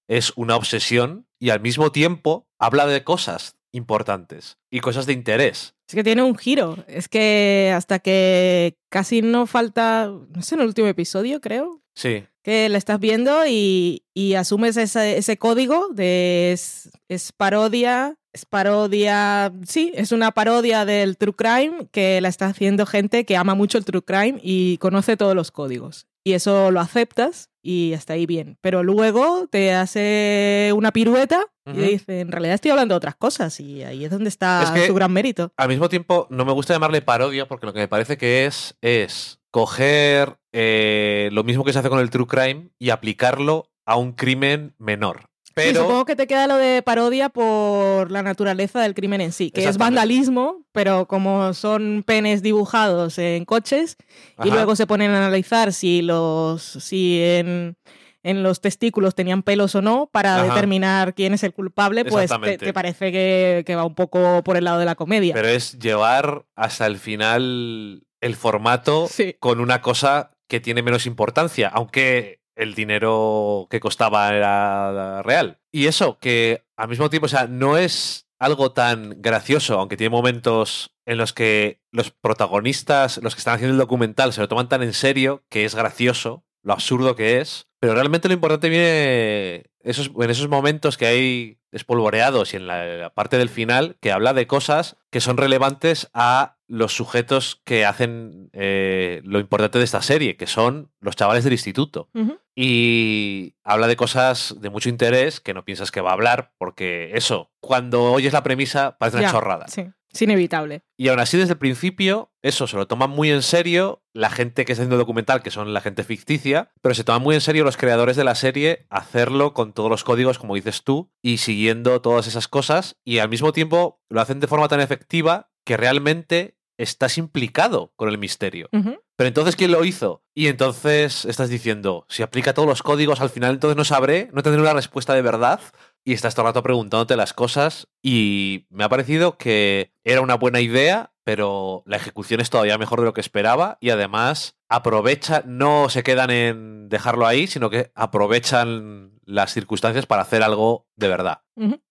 es una obsesión, y al mismo tiempo habla de cosas importantes y cosas de interés. Es que tiene un giro. Es que hasta que casi no falta, no sé, en el último episodio, creo. Sí. Que la estás viendo y, y asumes ese, ese código de es, es parodia es parodia, sí, es una parodia del True Crime que la está haciendo gente que ama mucho el True Crime y conoce todos los códigos. Y eso lo aceptas y hasta ahí bien. Pero luego te hace una pirueta y dice, en realidad estoy hablando de otras cosas y ahí es donde está Es que- su gran mérito. Al mismo tiempo, no me gusta llamarle parodia porque lo que me parece que es es coger eh, lo mismo que se hace con el True Crime y aplicarlo a un crimen menor. Sí, Pero supongo que te queda lo de parodia por la naturaleza del crimen en sí, que es vandalismo, pero como son penes dibujados en coches y luego se ponen a analizar si los si en, en los testículos tenían pelos o no para Ajá. determinar quién es el culpable, pues te, parece que, que va un poco por el lado de la comedia. Pero es llevar hasta el final el formato Sí. con una cosa que tiene menos importancia, aunque el dinero que costaba era real. Y eso, que al mismo tiempo, o sea, no es algo tan gracioso, aunque tiene momentos en los que los protagonistas, los que están haciendo el documental, se lo toman tan en serio que es gracioso, lo absurdo que es. Pero realmente lo importante viene esos, en esos momentos que hay espolvoreados y en la, la parte del final que habla de cosas que son relevantes a los sujetos que hacen eh, lo importante de esta serie, que son los chavales del instituto. Y habla de cosas de mucho interés que no piensas que va a hablar, porque eso, cuando oyes la premisa, parece una Ya, chorrada. Sí, es inevitable. Y aún así, desde el principio, eso se lo toman muy en serio la gente que está haciendo el documental, que son la gente ficticia, pero se toman muy en serio los creadores de la serie hacerlo con todos los códigos, como dices tú, y siguiendo todas esas cosas, y al mismo tiempo lo hacen de forma tan efectiva que realmente estás implicado con el misterio. Pero entonces, ¿quién lo hizo? Y entonces estás diciendo, si aplica todos los códigos, al final entonces no sabré, no tendré una respuesta de verdad. Y estás todo el rato preguntándote las cosas. Y me ha parecido que era una buena idea, pero la ejecución es todavía mejor de lo que esperaba. Y además aprovecha, no se quedan en dejarlo ahí, sino que aprovechan las circunstancias para hacer algo de verdad.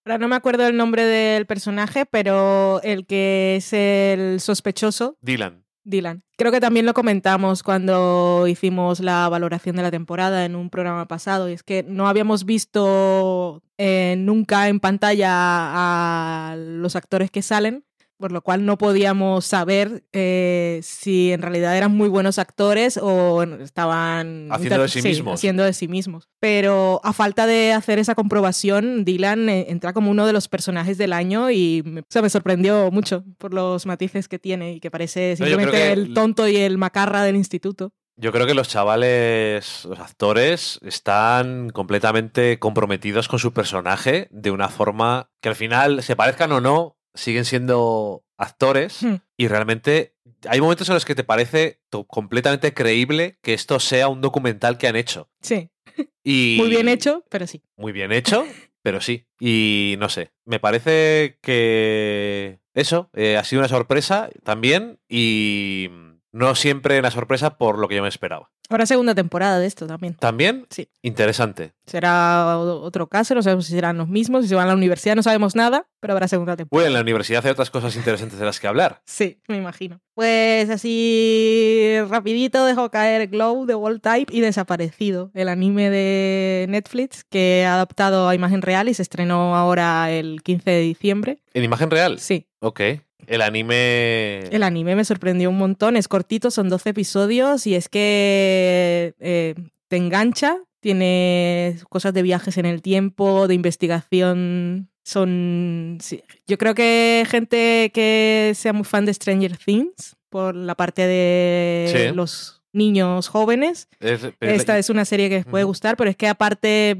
Ahora no me acuerdo el nombre del personaje, pero el que es el sospechoso Dylan. Dylan. Creo que también lo comentamos cuando hicimos la valoración de la temporada en un programa pasado, y es que no habíamos visto eh, nunca en pantalla a los actores que salen, por lo cual no podíamos saber eh, si en realidad eran muy buenos actores o estaban Haciendo de sí mismos. haciendo de sí mismos. Pero a falta de hacer esa comprobación, Dylan eh, entra como uno de los personajes del año y me, o sea, me sorprendió mucho por los matices que tiene y que parece No, simplemente que el tonto y el macarra del instituto. Yo creo que los chavales, los actores, están completamente comprometidos con su personaje de una forma que al final, se parezcan o no, siguen siendo actores Hmm. y realmente hay momentos en los que te parece completamente creíble que esto sea un documental que han hecho. Sí, *laughs* Y muy bien hecho, pero sí. Muy bien hecho, *laughs* pero sí. Y no sé, me parece que eso eh, ha sido una sorpresa también y no siempre una sorpresa por lo que yo me esperaba. Ahora segunda temporada de esto también. También Sí. interesante. Será otro caso, no sabemos si serán los mismos, si se van a la universidad, no sabemos nada, pero habrá segunda temporada. Bueno, en la universidad hay otras cosas interesantes de las que hablar. Sí, me imagino. Pues así rapidito dejó caer Glow de Wall Type y Desaparecido, el anime de Netflix que ha adaptado a imagen real y se estrenó ahora el 15 de diciembre. En imagen real. Sí, Ok. El anime. el anime me sorprendió un montón, es cortito, son 12 episodios y es que eh, te engancha, tiene cosas de viajes en el tiempo, de investigación. Son. sí, Yo creo que gente que sea muy fan de Stranger Things, por la parte de Sí. los niños jóvenes, es- esta es una serie que les puede gustar, pero es que aparte.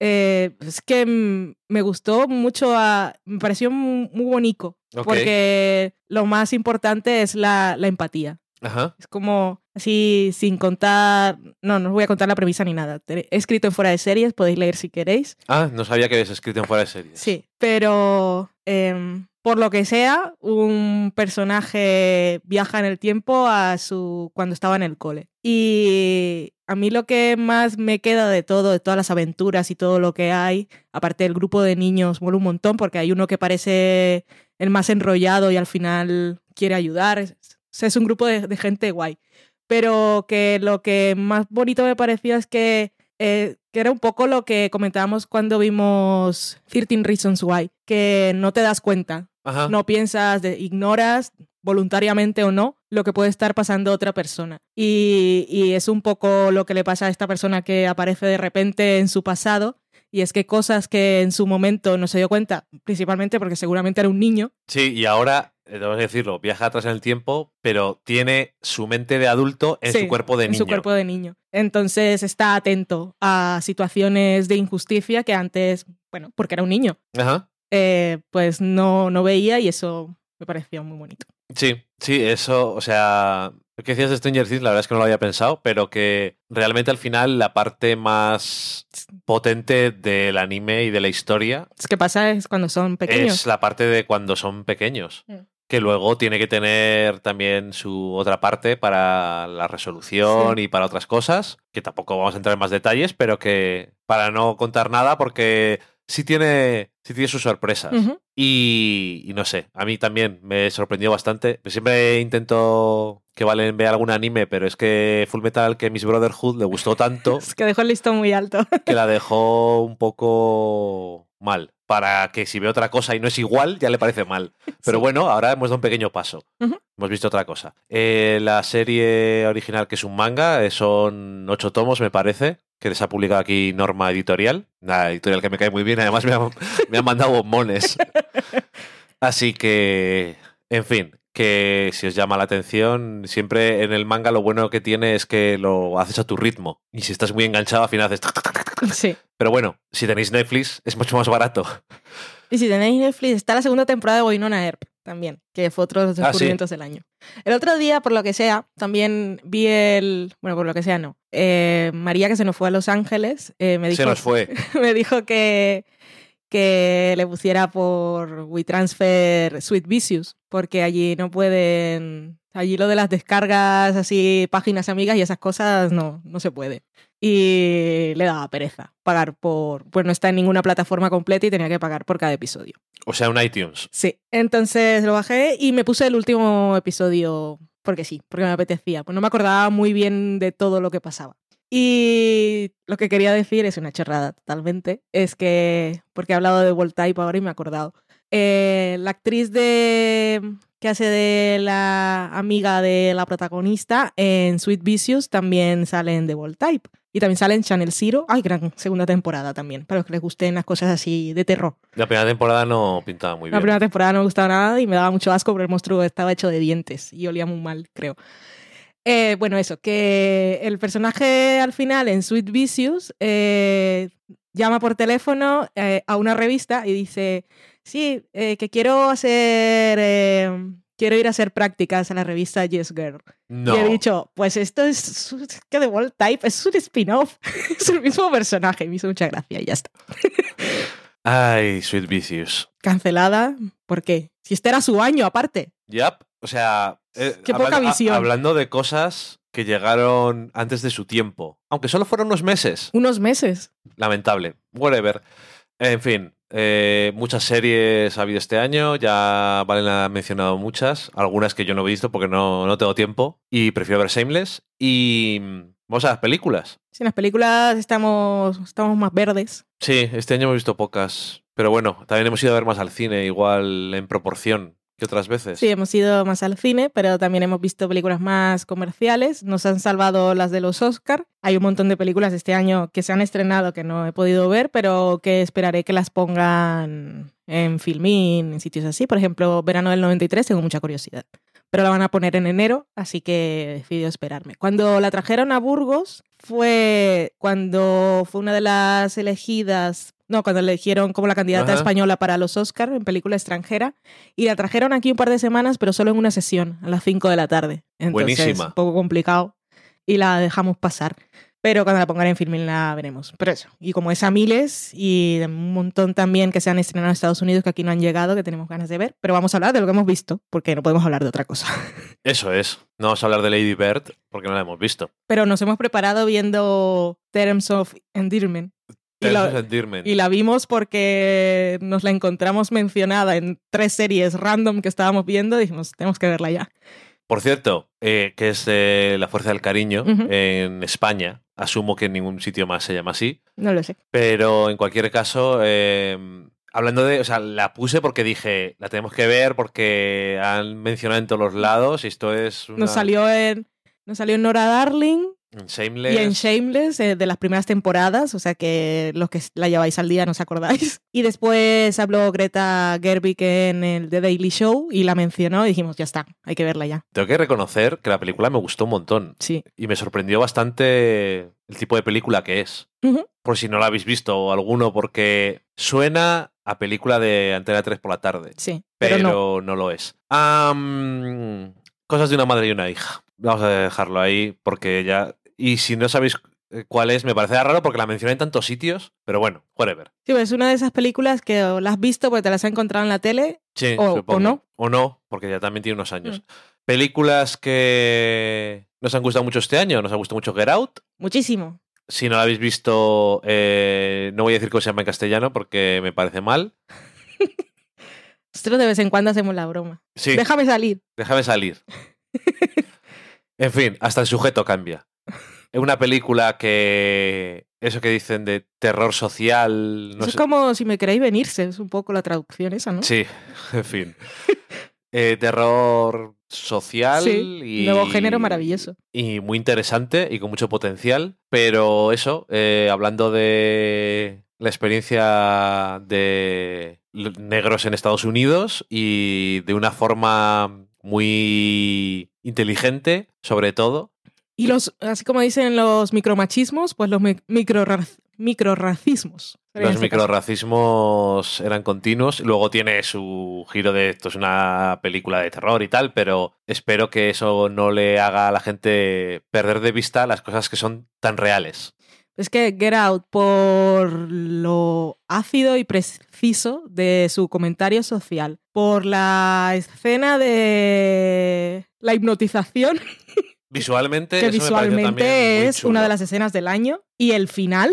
Eh, es que mm, me gustó mucho, a- me pareció mu- muy bonito, Ok. porque lo más importante es la, la empatía. Ajá. Es como así, sin contar. No, no os voy a contar la premisa ni nada. He escrito en fuera de series, podéis leer si queréis. Ah, no sabía que habías escrito en fuera de series. Sí, pero em, por lo que sea, un personaje viaja en el tiempo a su cuando estaba en el cole. Y a mí lo que más me queda de todo, de todas las aventuras y todo lo que hay, aparte del grupo de niños, mola un montón porque hay uno que parece el más enrollado y al final quiere ayudar. Es, es un grupo de, de gente guay. Pero que lo que más bonito me pareció es que eh, que era un poco lo que comentábamos cuando vimos 13 Reasons Why, que no te das cuenta, Ajá. no piensas, de- ignoras voluntariamente o no lo que puede estar pasando a otra persona. Y, y es un poco lo que le pasa a esta persona que aparece de repente en su pasado. Y es que cosas que en su momento no se dio cuenta, principalmente porque seguramente era un niño, Sí, y ahora, eh, debo decirlo, viaja atrás en el tiempo, pero tiene su mente de adulto en Sí, su cuerpo de en niño. su cuerpo de niño. Entonces está atento a situaciones de injusticia que antes, bueno, porque era un niño, Ajá. eh, pues no, no veía y eso me pareció muy bonito. Sí, sí, eso, o sea, lo que decías de Stranger Things, la verdad es que no lo había pensado, pero que realmente al final la parte más potente del anime y de la historia Es que pasa es cuando son pequeños. es la parte de cuando son pequeños. Mm. Que luego tiene que tener también su otra parte para la resolución y para otras cosas, que tampoco vamos a entrar en más detalles, pero que para no contar nada, porque sí tiene, sí tiene sus sorpresas. Y, y no sé, a mí también me sorprendió bastante. Siempre intento que Valen vea algún anime, pero es que Full Metal que Miss Brotherhood le gustó tanto *laughs* Es que dejó el listón muy alto. *laughs* que la dejó un poco mal. Para que si ve otra cosa y no es igual, ya le parece mal. *laughs* Pero Sí. bueno, ahora hemos dado un pequeño paso. Hemos visto otra cosa. Eh, la serie original, que es un manga, eh, son ocho tomos, me parece, que les ha publicado aquí Norma Editorial. Una editorial que me cae muy bien, además me han, me han mandado bombones. *laughs* Así que, en fin, que si os llama la atención, siempre en el manga lo bueno que tiene es que lo haces a tu ritmo. Y si estás muy enganchado, al final haces... Sí. Pero bueno, si tenéis Netflix, es mucho más barato. Y si tenéis Netflix, está la segunda temporada de Winona Earp también, que fue otro de los Ah, sí. descubrimientos del año. El otro día, por lo que sea, también vi el... Bueno, por lo que sea, no. Eh, María, que se nos fue a Los Ángeles, eh, me dijo... Se nos fue. *laughs* me dijo que, que le pusiera por WeTransfer Sweet Vicious, porque allí no pueden. Allí lo de las descargas, así, páginas amigas y esas cosas, no, no se puede. Y le daba pereza pagar por. Pues no está en ninguna plataforma completa y tenía que pagar por cada episodio. O sea, un iTunes. Sí. Entonces lo bajé y me puse el último episodio porque sí, porque me apetecía. Pues no me acordaba muy bien de todo lo que pasaba. Y lo que quería decir es una chorrada totalmente. Es que, porque he hablado de Voltype ahora y me he acordado. Eh, la actriz de que hace de la amiga de la protagonista en Sweet Vicious también sale en The Voltype. Y también sale en Channel Zero. Ay, gran segunda temporada también, para los que les gusten las cosas así de terror. La primera temporada no pintaba muy La bien. primera temporada no me gustaba nada y me daba mucho asco porque el monstruo estaba hecho de dientes y olía muy mal, creo. Eh, bueno, eso, que el personaje al final en Sweet Vicious eh, llama por teléfono eh, a una revista y dice, sí, que quiero hacer, quiero ir a hacer prácticas a la revista Yes Girl. No. Y he dicho, pues esto es, es que The World Type es un spin-off, *laughs* es el mismo personaje, me hizo mucha gracia y ya está. *laughs* Ay, Sweet Vicious. Cancelada, ¿por qué? Si este era su año aparte. Yep. O sea, eh, Qué poca hablando, a- visión. hablando de cosas que llegaron antes de su tiempo. Aunque solo fueron unos meses. Unos meses. Lamentable. Whatever. En fin, eh, muchas series ha habido este año. Ya Valen ha mencionado muchas. Algunas que yo no he visto porque no, no tengo tiempo. Y prefiero ver Shameless. Y mm, vamos a las películas. Si en las películas estamos, estamos más verdes. Sí, este año hemos visto pocas. Pero bueno, también hemos ido a ver más al cine, igual en proporción que otras veces. Sí, hemos ido más al cine, pero también hemos visto películas más comerciales. Nos han salvado las de los Oscar. Hay un montón de películas este año que se han estrenado que no he podido ver, pero que esperaré que las pongan en Filmin, en sitios así. Por ejemplo, Verano del 93, tengo mucha curiosidad. Pero la van a poner en enero, así que he decidido esperarme. Cuando la trajeron a Burgos fue cuando fue una de las elegidas, no, cuando la eligieron como la candidata Ajá. española para los Oscar en película extranjera. Y la trajeron aquí un par de semanas, pero solo en una sesión, a las 5 de la tarde. Entonces, Buenísima. un poco complicado. Y la dejamos pasar. pero cuando la pongan en filming la veremos. Pero eso, y como es a miles y un montón también que se han estrenado en Estados Unidos que aquí no han llegado, que tenemos ganas de ver, pero vamos a hablar de lo que hemos visto, porque no podemos hablar de otra cosa. *laughs* Eso es. No vamos a hablar de Lady Bird porque no la hemos visto. Pero nos hemos preparado viendo Terms of Endearment. Y la, y la, vimos porque nos la encontramos mencionada en tres series random que estábamos viendo y dijimos, tenemos que verla ya. Por cierto, eh, que es La Fuerza del Cariño en España. Asumo que en ningún sitio más se llama así. No lo sé. Pero en cualquier caso, em, hablando de. O sea, la puse porque dije, la tenemos que ver porque han mencionado en todos los lados y esto es. Nos salió en. Nos salió en Nora Darling, Shameless. Y en Shameless, eh, de las primeras temporadas, o sea que los que la lleváis al día no os acordáis. Y después habló Greta Gerwig en el The Daily Show y la mencionó y dijimos, ya está, hay que verla ya. Tengo que reconocer que la película me gustó un montón. Sí. Y me sorprendió bastante el tipo de película que es. Por si no la habéis visto o alguno, porque suena a película de Antena 3 por la tarde. Sí. Pero, no. lo es. cosas de una madre y una hija. Vamos a dejarlo ahí porque ya y si no sabéis eh, cuál es, me parece raro porque la mencioné en tantos sitios, pero bueno, whatever. Sí, pues es una de esas películas que la has visto porque te las has encontrado en la tele sí, o, no. O no, porque ya también tiene unos años. Mm. Películas que nos han gustado mucho este año, nos ha gustado mucho Get Out. Muchísimo. Si no la habéis visto, eh, no voy a decir cómo se llama en castellano porque me parece mal. *laughs* Nosotros de vez en cuando hacemos la broma. Sí. Déjame salir. Déjame salir. *laughs* en fin, hasta el sujeto cambia. Es una película que. Eso que dicen de terror social. es como si me queréis venirse, es un poco la traducción esa, ¿no? Sí, *laughs* en fin. Eh, terror social y. Nuevo género maravilloso. Y muy interesante y con mucho potencial. Pero eso, eh, hablando de la experiencia de negros en Estados Unidos y de una forma muy inteligente, sobre todo, y los, así como dicen los micromachismos, pues los microracismos. Los microracismos eran continuos. Luego tiene su giro de esto es una película de terror y tal, pero espero que eso no le haga a la gente perder de vista las cosas que son tan reales. Es que Get Out, por lo ácido y preciso de su comentario social, por la escena de la hipnotización *laughs* Visualmente, que visualmente es una de las escenas del año. Y el final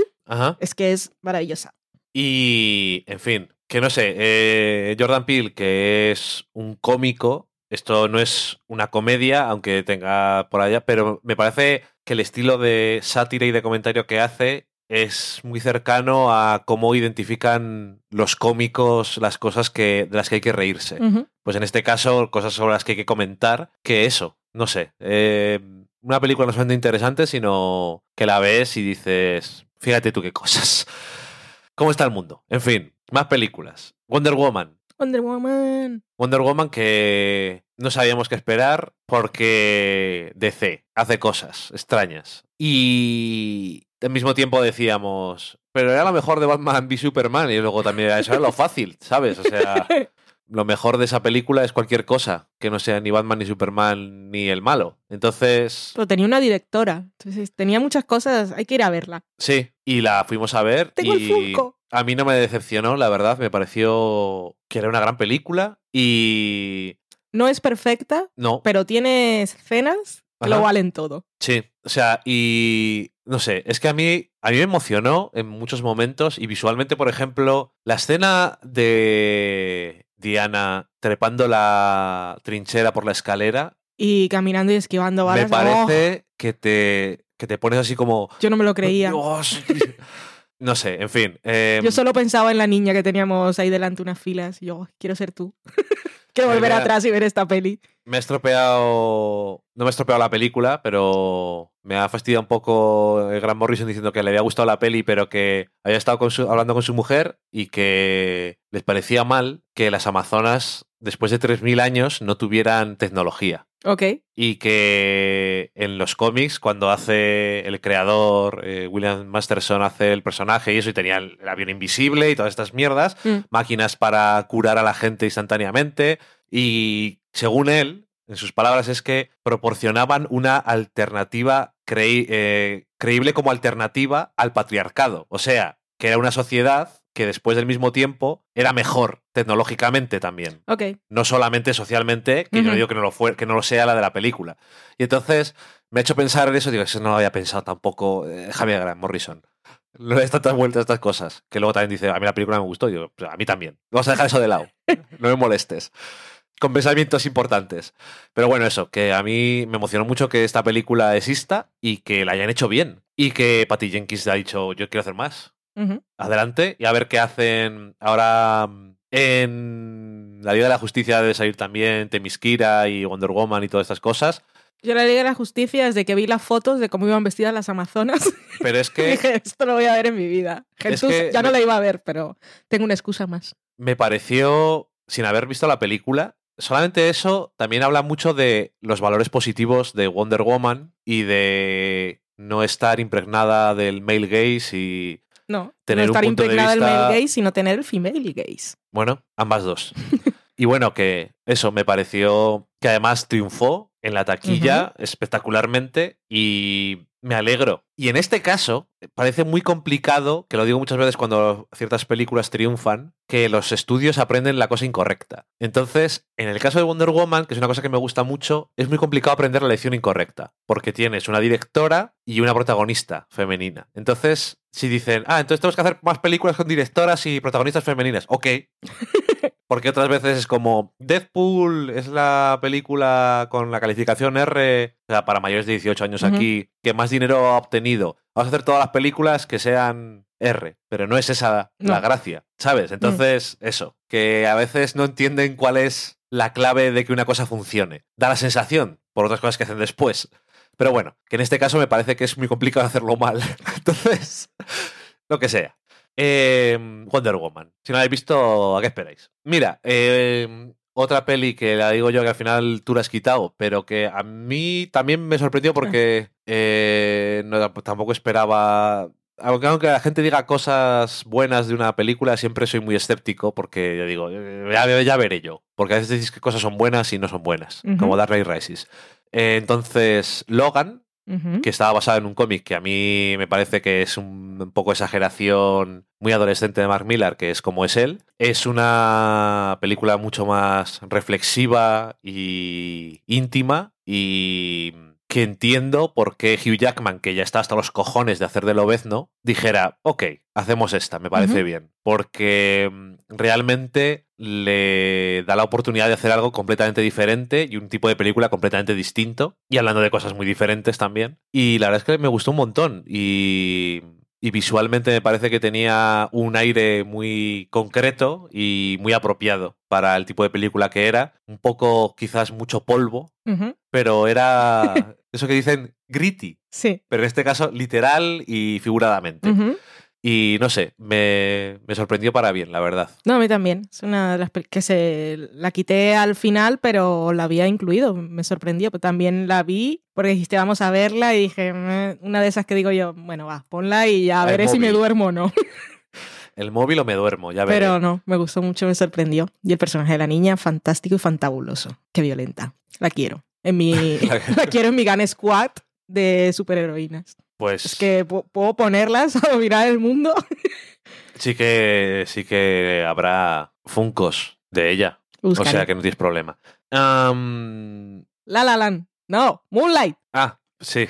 es que es maravillosa. Y, en fin, que no sé, eh, Jordan Peele, que es un cómico, esto no es una comedia, aunque tenga por allá, pero me parece que el estilo de sátira y de comentario que hace es muy cercano a cómo identifican los cómicos las cosas que, de las que hay que reírse. Pues en este caso, cosas sobre las que hay que comentar, que eso, no sé. Eh, una película no solamente interesante, sino que la ves y dices, fíjate tú qué cosas. ¿Cómo está el mundo? En fin, más películas. Wonder Woman. Wonder Woman. Wonder Woman que no sabíamos qué esperar porque DC hace cosas extrañas. Y al mismo tiempo decíamos, pero era lo mejor de Batman v Superman y luego también eso era lo fácil, ¿sabes? O sea, *laughs* lo mejor de esa película es cualquier cosa que no sea ni Batman ni Superman ni el malo. Entonces. Pero tenía una directora. Entonces tenía muchas cosas. Hay que ir a verla. Sí, y la fuimos a ver. Tengo y el A mí no me decepcionó, la verdad. Me pareció que era una gran película y. No es perfecta. No. Pero tiene escenas que lo valen todo. Sí. O sea, y. No sé, es que a mí, a mí me emocionó en muchos momentos y visualmente, por ejemplo, la escena de Diana trepando la trinchera por la escalera. Y caminando y esquivando balas. Me parece que, te, que te pones así como... Yo no me lo creía. *laughs* no sé, en fin. Em, yo solo pensaba en la niña que teníamos ahí delante unas filas. Y yo, quiero ser tú. *laughs* quiero volver atrás y ver esta peli. Me he estropeado... No me he estropeado la película, pero me ha fastidiado un poco el Gran Morrison diciendo que le había gustado la peli, pero que había estado hablando con su mujer y que les parecía mal que las Amazonas, después de 3.000 años, no tuvieran tecnología. Ok. Y que en los cómics, cuando hace el creador, eh, William Masterson, hace el personaje y eso, y tenía el, avión invisible y todas estas mierdas, mm. máquinas para curar a la gente instantáneamente, y según él, en sus palabras, es que proporcionaban una alternativa creí- eh, creíble como alternativa al patriarcado. O sea, que era una sociedad que después del mismo tiempo era mejor tecnológicamente también. No solamente socialmente, que yo no digo que no, lo fue, que no lo sea la de la película. Y entonces me ha hecho pensar en eso, digo, eso no lo había pensado tampoco eh, Javier Grant Morrison. No le das tantas vueltas a estas cosas. Que luego también dice, a mí la película me gustó. Yo, "Pues a mí también. Vamos a dejar eso de lado. No me molestes. Con pensamientos importantes. Pero bueno, eso, que a mí me emocionó mucho que esta película exista y que la hayan hecho bien. Y que Patty Jenkins ha dicho, yo quiero hacer más. Adelante y a ver qué hacen ahora mm, en la Liga de la Justicia debe salir también Temiskira y Wonder Woman y todas estas cosas. Yo la Liga de la Justicia desde que vi las fotos de cómo iban vestidas las amazonas. *laughs* Pero es que dije, esto lo voy a ver en mi vida. Es Jesús, que ya no me- la iba a ver, pero tengo una excusa más. me pareció, sin haber visto la película, solamente eso también habla mucho de los valores positivos de Wonder Woman y de no estar impregnada del male gaze y, No, Tener no un estar punto de impregnada del vista- male gaze, sino tener el female gaze. Bueno, ambas dos. *laughs* y bueno, que eso me pareció que además triunfó en la taquilla espectacularmente y me alegro. Y en este caso, parece muy complicado, que lo digo muchas veces cuando ciertas películas triunfan, que los estudios aprenden la cosa incorrecta. Entonces, en el caso de Wonder Woman, que es una cosa que me gusta mucho, es muy complicado aprender la lección incorrecta, porque tienes una directora y una protagonista femenina. Entonces, si dicen, ah, entonces tenemos que hacer más películas con directoras y protagonistas femeninas, ok. *laughs* Porque otras veces es como Deadpool es la película con la calificación R, o sea, para mayores de 18 años aquí, que más dinero ha obtenido. Vamos a hacer todas las películas que sean R, pero no es esa la gracia, ¿sabes? Entonces, eso, que a veces no entienden cuál es la clave de que una cosa funcione. Da la sensación, por otras cosas que hacen después. Pero bueno, que en este caso me parece que es muy complicado hacerlo mal. *laughs* Entonces, lo que sea. Eh, Wonder Woman. Si no la habéis visto, ¿a qué esperáis? Mira, eh, otra peli que la digo yo que al final tú la has quitado, pero que a mí también me sorprendió porque eh, no, tampoco esperaba. Aunque, aunque la gente diga cosas buenas de una película, siempre soy muy escéptico porque yo digo, eh, ya, ya veré yo. Porque a veces decís que cosas son buenas y no son buenas, Ujú. como Dark Knight Rises. Eh, entonces, Logan, que estaba basado en un cómic que a mí me parece que es un, un poco exageración muy adolescente de Mark Millar, que es como es él. Es una película mucho más reflexiva y íntima y que entiendo por qué Hugh Jackman, que ya está hasta los cojones de hacer de Lobezno, dijera, ok, hacemos esta, me parece bien. Porque mm, realmente le da la oportunidad de hacer algo completamente diferente y un tipo de película completamente distinto. Y hablando de cosas muy diferentes también. Y la verdad es que me gustó un montón. Y, y visualmente me parece que tenía un aire muy concreto y muy apropiado para el tipo de película que era. Un poco, quizás, mucho polvo, pero era eso que dicen gritty. Sí. Pero en este caso, literal y figuradamente. Y no sé, me, me sorprendió para bien, la verdad. No, a mí también. Es una de las que se la quité al final, pero la había incluido. Me sorprendió. Pero también la vi porque dijiste vamos a verla y dije una de esas que digo yo, bueno, va, ponla y ya El veré si me móvil. duermo o no. *laughs* El móvil o me duermo, ya veré. Pero no, me gustó mucho, me sorprendió. Y el personaje de la niña, fantástico y fantabuloso. Qué violenta. La quiero. En mi, *laughs* *laughs* la quiero en mi Gun Squad de superheroínas. Pues Es que pu- puedo ponerlas *laughs* a dominar el mundo. sí que sí que habrá funcos de ella. Buscaré. O sea que no tienes problema. La La Land. No, Moonlight. ah, sí.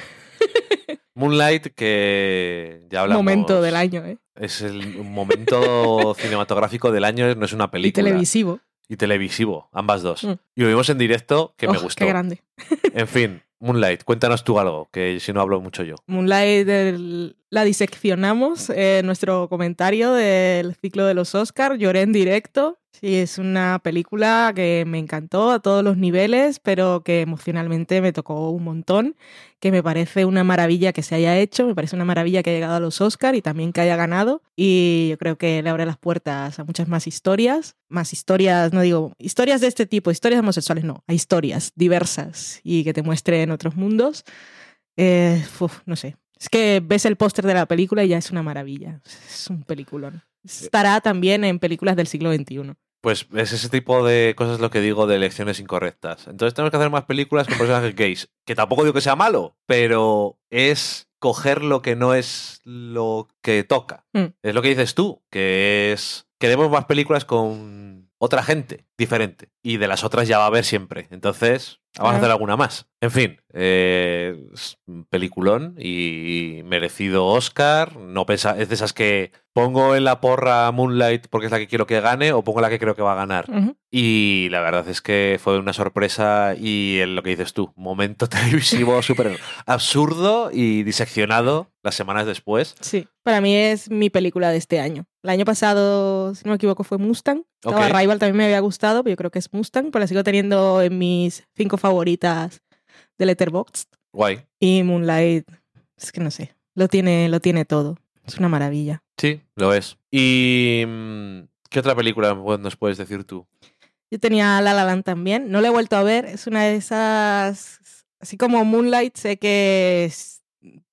Moonlight, que ya hablamos. Momento del año, ¿eh? Es el momento cinematográfico del año, no es una Y película. televisivo. Y televisivo, ambas dos. Mm. Y lo vimos en directo, que me gustó. Qué grande. *laughs* En fin, Moonlight, cuéntanos tú algo, que si no hablo mucho yo. Moonlight del- la diseccionamos en nuestro comentario del ciclo de los Oscars. Lloré en directo. Sí, es una película que me encantó a todos los niveles, pero que emocionalmente me tocó un montón, que me parece una maravilla que se haya hecho, me parece una maravilla que haya llegado a los Oscars y también que haya ganado. Y yo creo que le abre las puertas a muchas más historias, más historias, no digo historias de este tipo, historias homosexuales, no, a historias diversas y que te muestren otros mundos. Eh, no sé. Es que ves el póster de la película y ya es una maravilla. Es un peliculón. Estará también en películas del siglo XXI. Pues es ese tipo de cosas lo que digo de elecciones incorrectas. Entonces tenemos que hacer más películas con personajes gays. Que tampoco digo que sea malo, pero es coger lo que no es lo que toca. Mm. Es lo que dices tú, que es... Queremos más películas con otra gente diferente. Y de las otras ya va a haber siempre. Entonces, vamos a hacer alguna más. En fin, eh, peliculón y merecido Oscar. No pensa, es de esas que pongo en la porra Moonlight porque es la que quiero que gane o pongo la que creo que va a ganar. Ujú. Y la verdad es que fue una sorpresa y en lo que dices tú, momento *laughs* televisivo súper absurdo y diseccionado las semanas después. Sí, para mí es mi película de este año. El año pasado, si no me equivoco, fue Mustang. Estaba Ok. Rival, también me había gustado, pero yo creo que es Mustang, pero la sigo teniendo en mis cinco favoritas de Letterboxd. Guay. Y Moonlight, es que no sé, lo tiene, lo tiene todo. Es una maravilla. Sí, lo es. ¿Y mm, qué otra película nos puedes decir tú? Yo tenía La La Land también, no la he vuelto a ver, es una de esas, así como Moonlight, sé que es-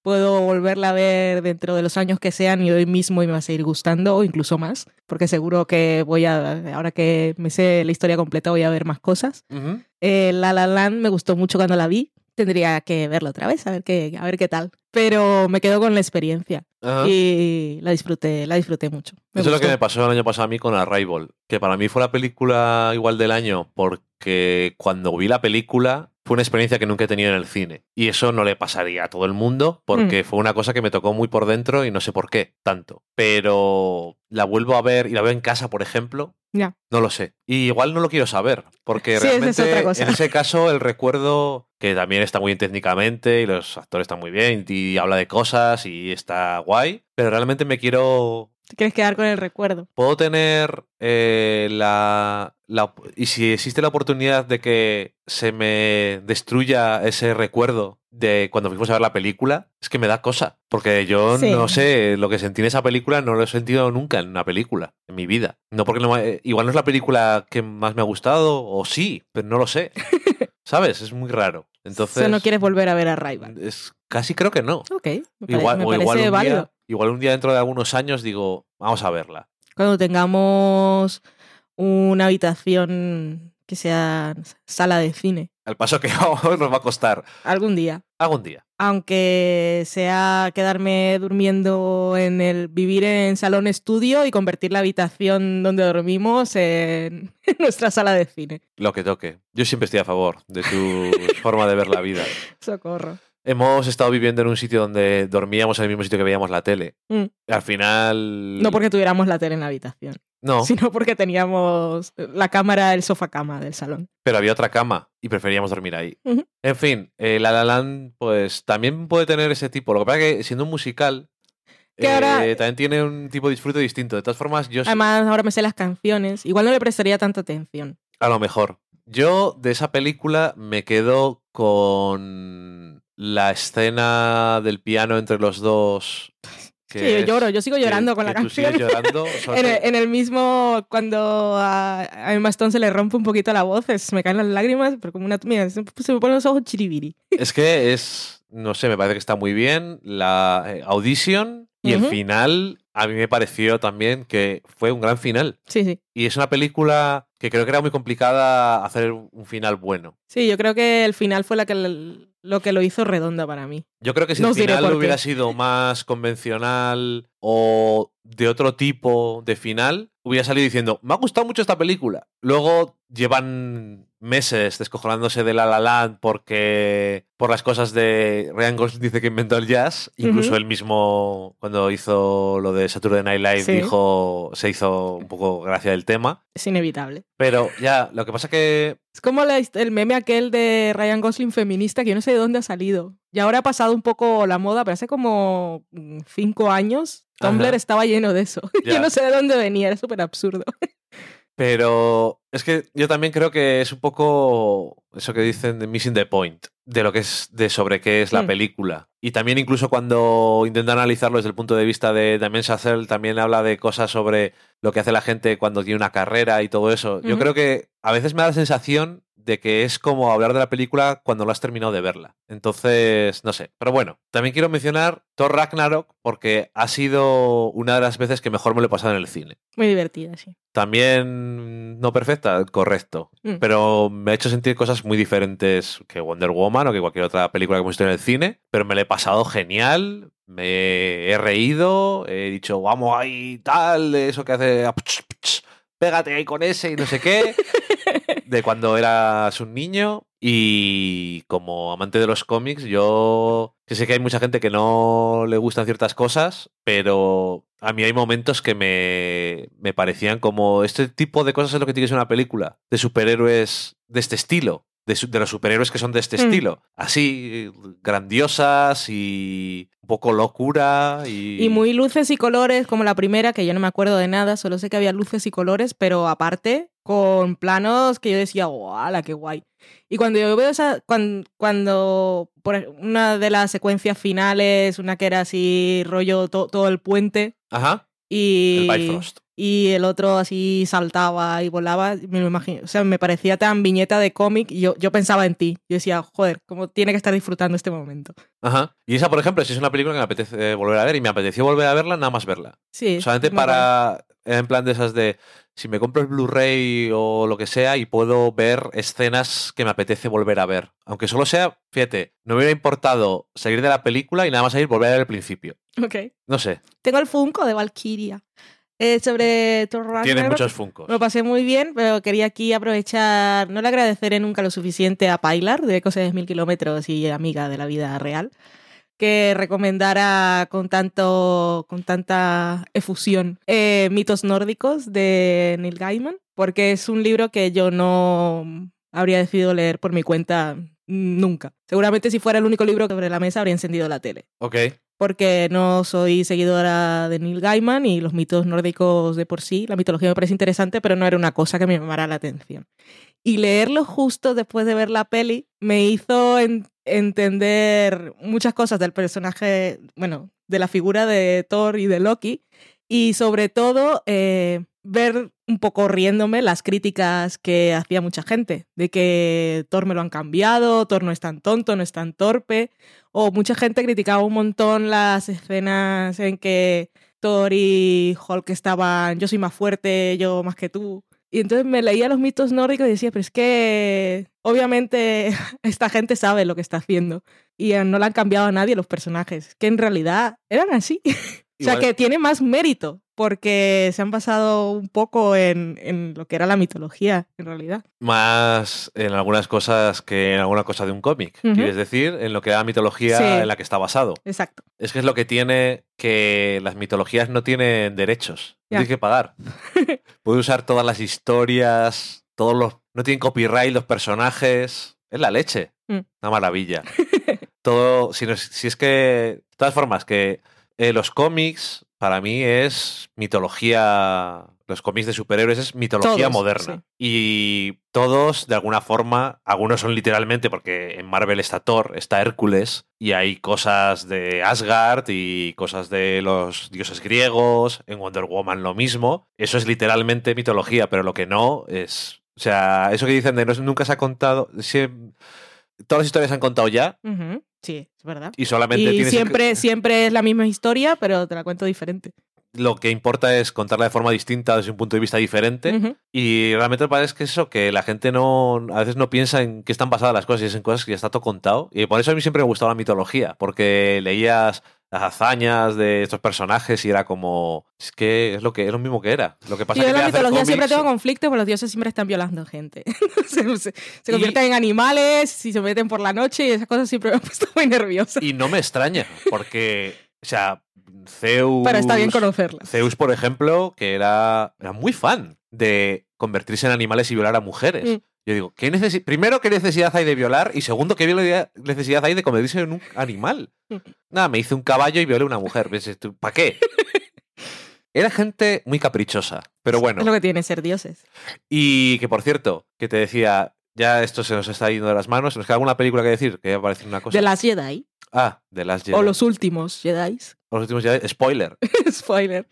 puedo volverla a ver dentro de los años que sean y hoy mismo y me va a seguir gustando o incluso más, porque seguro que voy a, ahora que me sé la historia completa, voy a ver más cosas. Ujú. Eh, La La Land me gustó mucho cuando la vi, tendría que verla otra vez, a ver qué, a ver qué tal, pero me quedo con la experiencia Ajá. y la disfruté, la disfruté mucho. Me Eso es lo que me pasó el año pasado a mí con Arrival, que para mí fue la película igual del año, porque cuando vi la película fue una experiencia que nunca he tenido en el cine. Y eso no le pasaría a todo el mundo, porque fue una cosa que me tocó muy por dentro y no sé por qué tanto. Pero la vuelvo a ver y la veo en casa, por ejemplo. Ya. No lo sé. Y igual no lo quiero saber, porque Sí, es realmente cosa. en ese caso el recuerdo, que también está muy bien técnicamente y los actores están muy bien y habla de cosas y está guay, pero realmente me quiero Te quieres quedar con el recuerdo. puedo tener eh, la, la- Y si existe la oportunidad de que se me destruya ese recuerdo de cuando fuimos a ver la película, es que me da cosa. Porque yo Sí. no sé, lo que sentí en esa película no lo he sentido nunca en una película, en mi vida. No porque no me- igual no es la película que más me ha gustado, o sí, pero no lo sé. *laughs* ¿Sabes? Es muy raro. Entonces. O sea, no quieres volver a ver a Rival. es, casi creo que no. Ok, me, Igual, me o parece igual un, válido. día, igual un día dentro de algunos años digo, vamos a verla. Cuando tengamos una habitación que sea sala de cine, El paso que *laughs* vamos nos va a costar algún día. algún día. Aunque sea quedarme durmiendo en el vivir en salón estudio y convertir la habitación donde dormimos en *laughs* nuestra sala de cine. Lo que toque. Yo siempre estoy a favor de tu forma de ver la vida. *laughs* Socorro. Hemos estado viviendo en un sitio donde dormíamos en el mismo sitio que veíamos la tele. Mm. Al final. No porque tuviéramos la tele en la habitación, No, sino porque teníamos la cámara, el sofá cama del salón. pero había otra cama y preferíamos dormir ahí. En fin, eh, La La Land, pues también puede tener ese tipo. Lo que pasa es que siendo un musical. Que eh, ahora- también tiene un tipo de disfrute distinto. De todas formas, yo Además, ahora me sé las canciones. Igual no le prestaría tanta atención. A lo mejor. Yo de esa película me quedo con la escena del piano entre los dos. que Sí, yo lloro, yo sigo que- llorando con la que tú sigues canción. llorando. *laughs* En el, en el mismo, cuando a, a Emma Stone se le rompe un poquito la voz, es- me caen las lágrimas, pero como una... Mira, se, se me ponen los ojos chiribiri. Es que es, no sé, me parece que está muy bien. La eh, Audition y el final a mí me pareció también que fue un gran final. Sí, sí. Y es una película que creo que era muy complicada hacer un final bueno. Sí, yo creo que el final fue la que, l- lo que lo hizo redonda para mí. Yo creo que si No el final hubiera sido más convencional o de otro tipo de final, hubiera salido diciendo, me ha gustado mucho esta película. Luego llevan meses descojonándose de La La Land porque por las cosas de Ryan Gosling dice que inventó el jazz. Incluso Ujú. él mismo cuando hizo lo de Saturday Night Live Sí. dijo, se hizo un poco gracia del tema. Es inevitable. Pero ya, lo que pasa que Es como la el meme aquel de Ryan Gosling feminista, que yo no sé de dónde ha salido. Y ahora ha pasado un poco la moda, pero hace como mm, cinco años Tumblr Ajá. estaba lleno de eso. *laughs* Ya. yo no sé de dónde venía, era súper absurdo. *laughs* Pero es que yo también creo que es un poco eso que dicen de missing the point, de lo que es, de sobre qué es la Mm. película. Y también incluso cuando intenta analizarlo desde el punto de vista de Damien Chazelle, también habla de cosas sobre lo que hace la gente cuando tiene una carrera y todo eso. Yo creo que a veces me da la sensación de que es como hablar de la película cuando lo has terminado de verla. Entonces, no sé. Pero bueno, también quiero mencionar Thor Ragnarok porque ha sido una de las veces que mejor me lo he pasado en el cine. Muy divertida, sí. También no perfecta, correcto. Mm. Pero me ha hecho sentir cosas muy diferentes que Wonder Woman o que cualquier otra película que hemos visto en el cine. Pero me la he pasado genial. Me he reído. He dicho, vamos ahí, tal, de eso que hace. pch, pch, Pégate ahí con ese y no sé qué. *laughs* De cuando eras un niño. Y como amante de los cómics, yo que sé que hay mucha gente que no le gustan ciertas cosas, pero a mí hay momentos que me, me parecían como este tipo de cosas es lo que tiene que ser una película de superhéroes de este estilo, de, su- de los superhéroes que son de este Mm. estilo, así grandiosas y un poco locura y, Y muy luces y colores, como la primera, que yo no me acuerdo de nada, solo sé que había luces y colores, pero aparte, con planos que yo decía, ¡guau, qué guay! Y cuando yo veo esa, cuando, cuando por ej- una de las secuencias finales, una que era así rollo to- todo el puente, Ajá, y, el Bifrost. y el otro así saltaba y volaba, me lo imagino, o sea, me parecía tan viñeta de cómic y yo, yo pensaba en ti. Yo decía, joder, cómo tiene que estar disfrutando este momento. Ajá. Y esa, por ejemplo, sí es una película que me apetece volver a ver y me apeteció volver a verla nada más verla. Sí. Solamente para, en plan de esas de, si me compro el Blu-ray o lo que sea y puedo ver escenas que me apetece volver a ver. Aunque solo sea, fíjate, no me hubiera importado salir de la película y nada más ir volver a ver el principio. Ok. No sé, Tengo el Funko de Valkyria. Eh, sobre Thor tiene Ragnarok, muchos funcos. Lo pasé muy bien, pero quería aquí aprovechar, no le agradeceré nunca lo suficiente a Pilar, de Ecos de Mil Kilómetros y amiga de la vida real, que recomendara con, tanto, con tanta efusión eh, Mitos Nórdicos de Neil Gaiman, porque es un libro que yo no habría decidido leer por mi cuenta nunca. Seguramente si fuera el único libro sobre la mesa habría encendido la tele Ok, porque no soy seguidora de Neil Gaiman y los mitos nórdicos de por sí. La mitología me parece interesante, pero no era una cosa que me llamara la atención. Y leerlo justo después de ver la peli me hizo en- entender muchas cosas del personaje, bueno, de la figura de Thor y de Loki. Y sobre todo, eh, ver un poco riéndome las críticas que hacía mucha gente, de que Thor me lo han cambiado, Thor no es tan tonto, no es tan torpe, o mucha gente criticaba un montón las escenas en que Thor y Hulk estaban, yo soy más fuerte, yo más que tú. Y entonces me leía los mitos nórdicos y decía, pero es que obviamente *laughs* esta gente sabe lo que está haciendo y no le han cambiado a nadie los personajes, que en realidad eran así. *laughs* O sea, Igual- que tiene más mérito porque se han basado un poco en, en lo que era la mitología, en realidad. más en algunas cosas que en alguna cosa de un cómic. Ujú. Quieres decir, en lo que era la mitología Sí. en la que está basado. Exacto. Es que es lo que tiene que las mitologías no tienen derechos. No tienes que pagar. *laughs* Puedes usar todas las historias, todos los. No tienen copyright los personajes. Es la leche. Mm. Una maravilla. *laughs* Todo. Si, no es, si es que. De todas formas, que eh, los cómics, para mí, es mitología. Los cómics de superhéroes es mitología Todos, moderna. sí. Y todos, de alguna forma, algunos son literalmente, porque en Marvel está Thor, está Hércules, y hay cosas de Asgard y cosas de los dioses griegos, en Wonder Woman lo mismo. Eso es literalmente mitología, pero lo que no es. O sea, eso que dicen de no, nunca se ha contado. Todas las historias se han contado ya. Sí, es verdad. y solamente Y tienes. siempre, siempre es la misma historia, pero te la cuento diferente. Lo que importa es contarla de forma distinta, desde un punto de vista diferente. Y realmente me parece que es eso, que la gente no a veces no piensa en qué están basadas las cosas y es en cosas que ya está todo contado. Y por eso a mí siempre me gustaba la mitología, porque leías las hazañas de estos personajes y era como es que es lo que es lo mismo que era. Lo que pasa Yo en que la en hacer mitología siempre tengo conflictos, porque los dioses siempre están violando gente. *laughs* se, se- se Y- convierten en animales, si se meten por la noche y esas cosas siempre me han *laughs* puesto muy nerviosa. y no me extraña, porque o sea, Zeus Pero está bien conocerlas. Zeus, por ejemplo, que era, era muy fan de convertirse en animales y violar a mujeres. Mm. Yo digo, ¿qué necesi- primero, ¿qué necesidad hay de violar? Y segundo, ¿qué necesidad hay de convertirse en un animal? *laughs* Nada, me hice un caballo y violé a una mujer. ¿Para qué? *laughs* Era gente muy caprichosa, pero bueno. Es lo que tiene ser dioses. Y que, por cierto, que te decía, ya esto se nos está yendo de las manos, ¿nos queda alguna película que decir? Que va a una cosa. De las Jedi. Ah, de las Jedi. O los últimos Jedi. O los últimos Jedi. Spoiler. *laughs* Spoiler.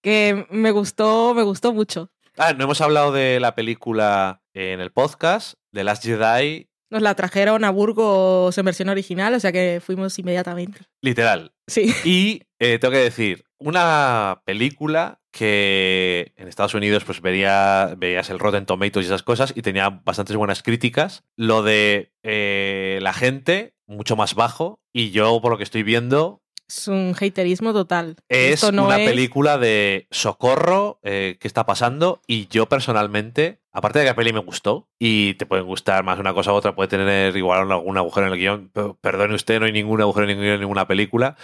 Que me gustó, me gustó mucho. Ah, no hemos hablado de la película en el podcast, de Last Jedi, Nos la trajeron a Burgos en versión original, o sea que fuimos inmediatamente. literal. Sí. *laughs* Y eh, tengo que decir, una película que en Estados Unidos pues veía, veías el Rotten Tomatoes y esas cosas y tenía bastantes buenas críticas. Lo de eh, la gente, mucho más bajo, y yo por lo que estoy viendo... Es un haterismo total. Es Esto no una es- película de socorro, eh, ¿qué está pasando? Y yo personalmente, aparte de que la peli me gustó, y te pueden gustar más una cosa u otra, puede tener igual algún agujero en el guion, pero perdone usted, no hay ningún agujero en el guion en ninguna película.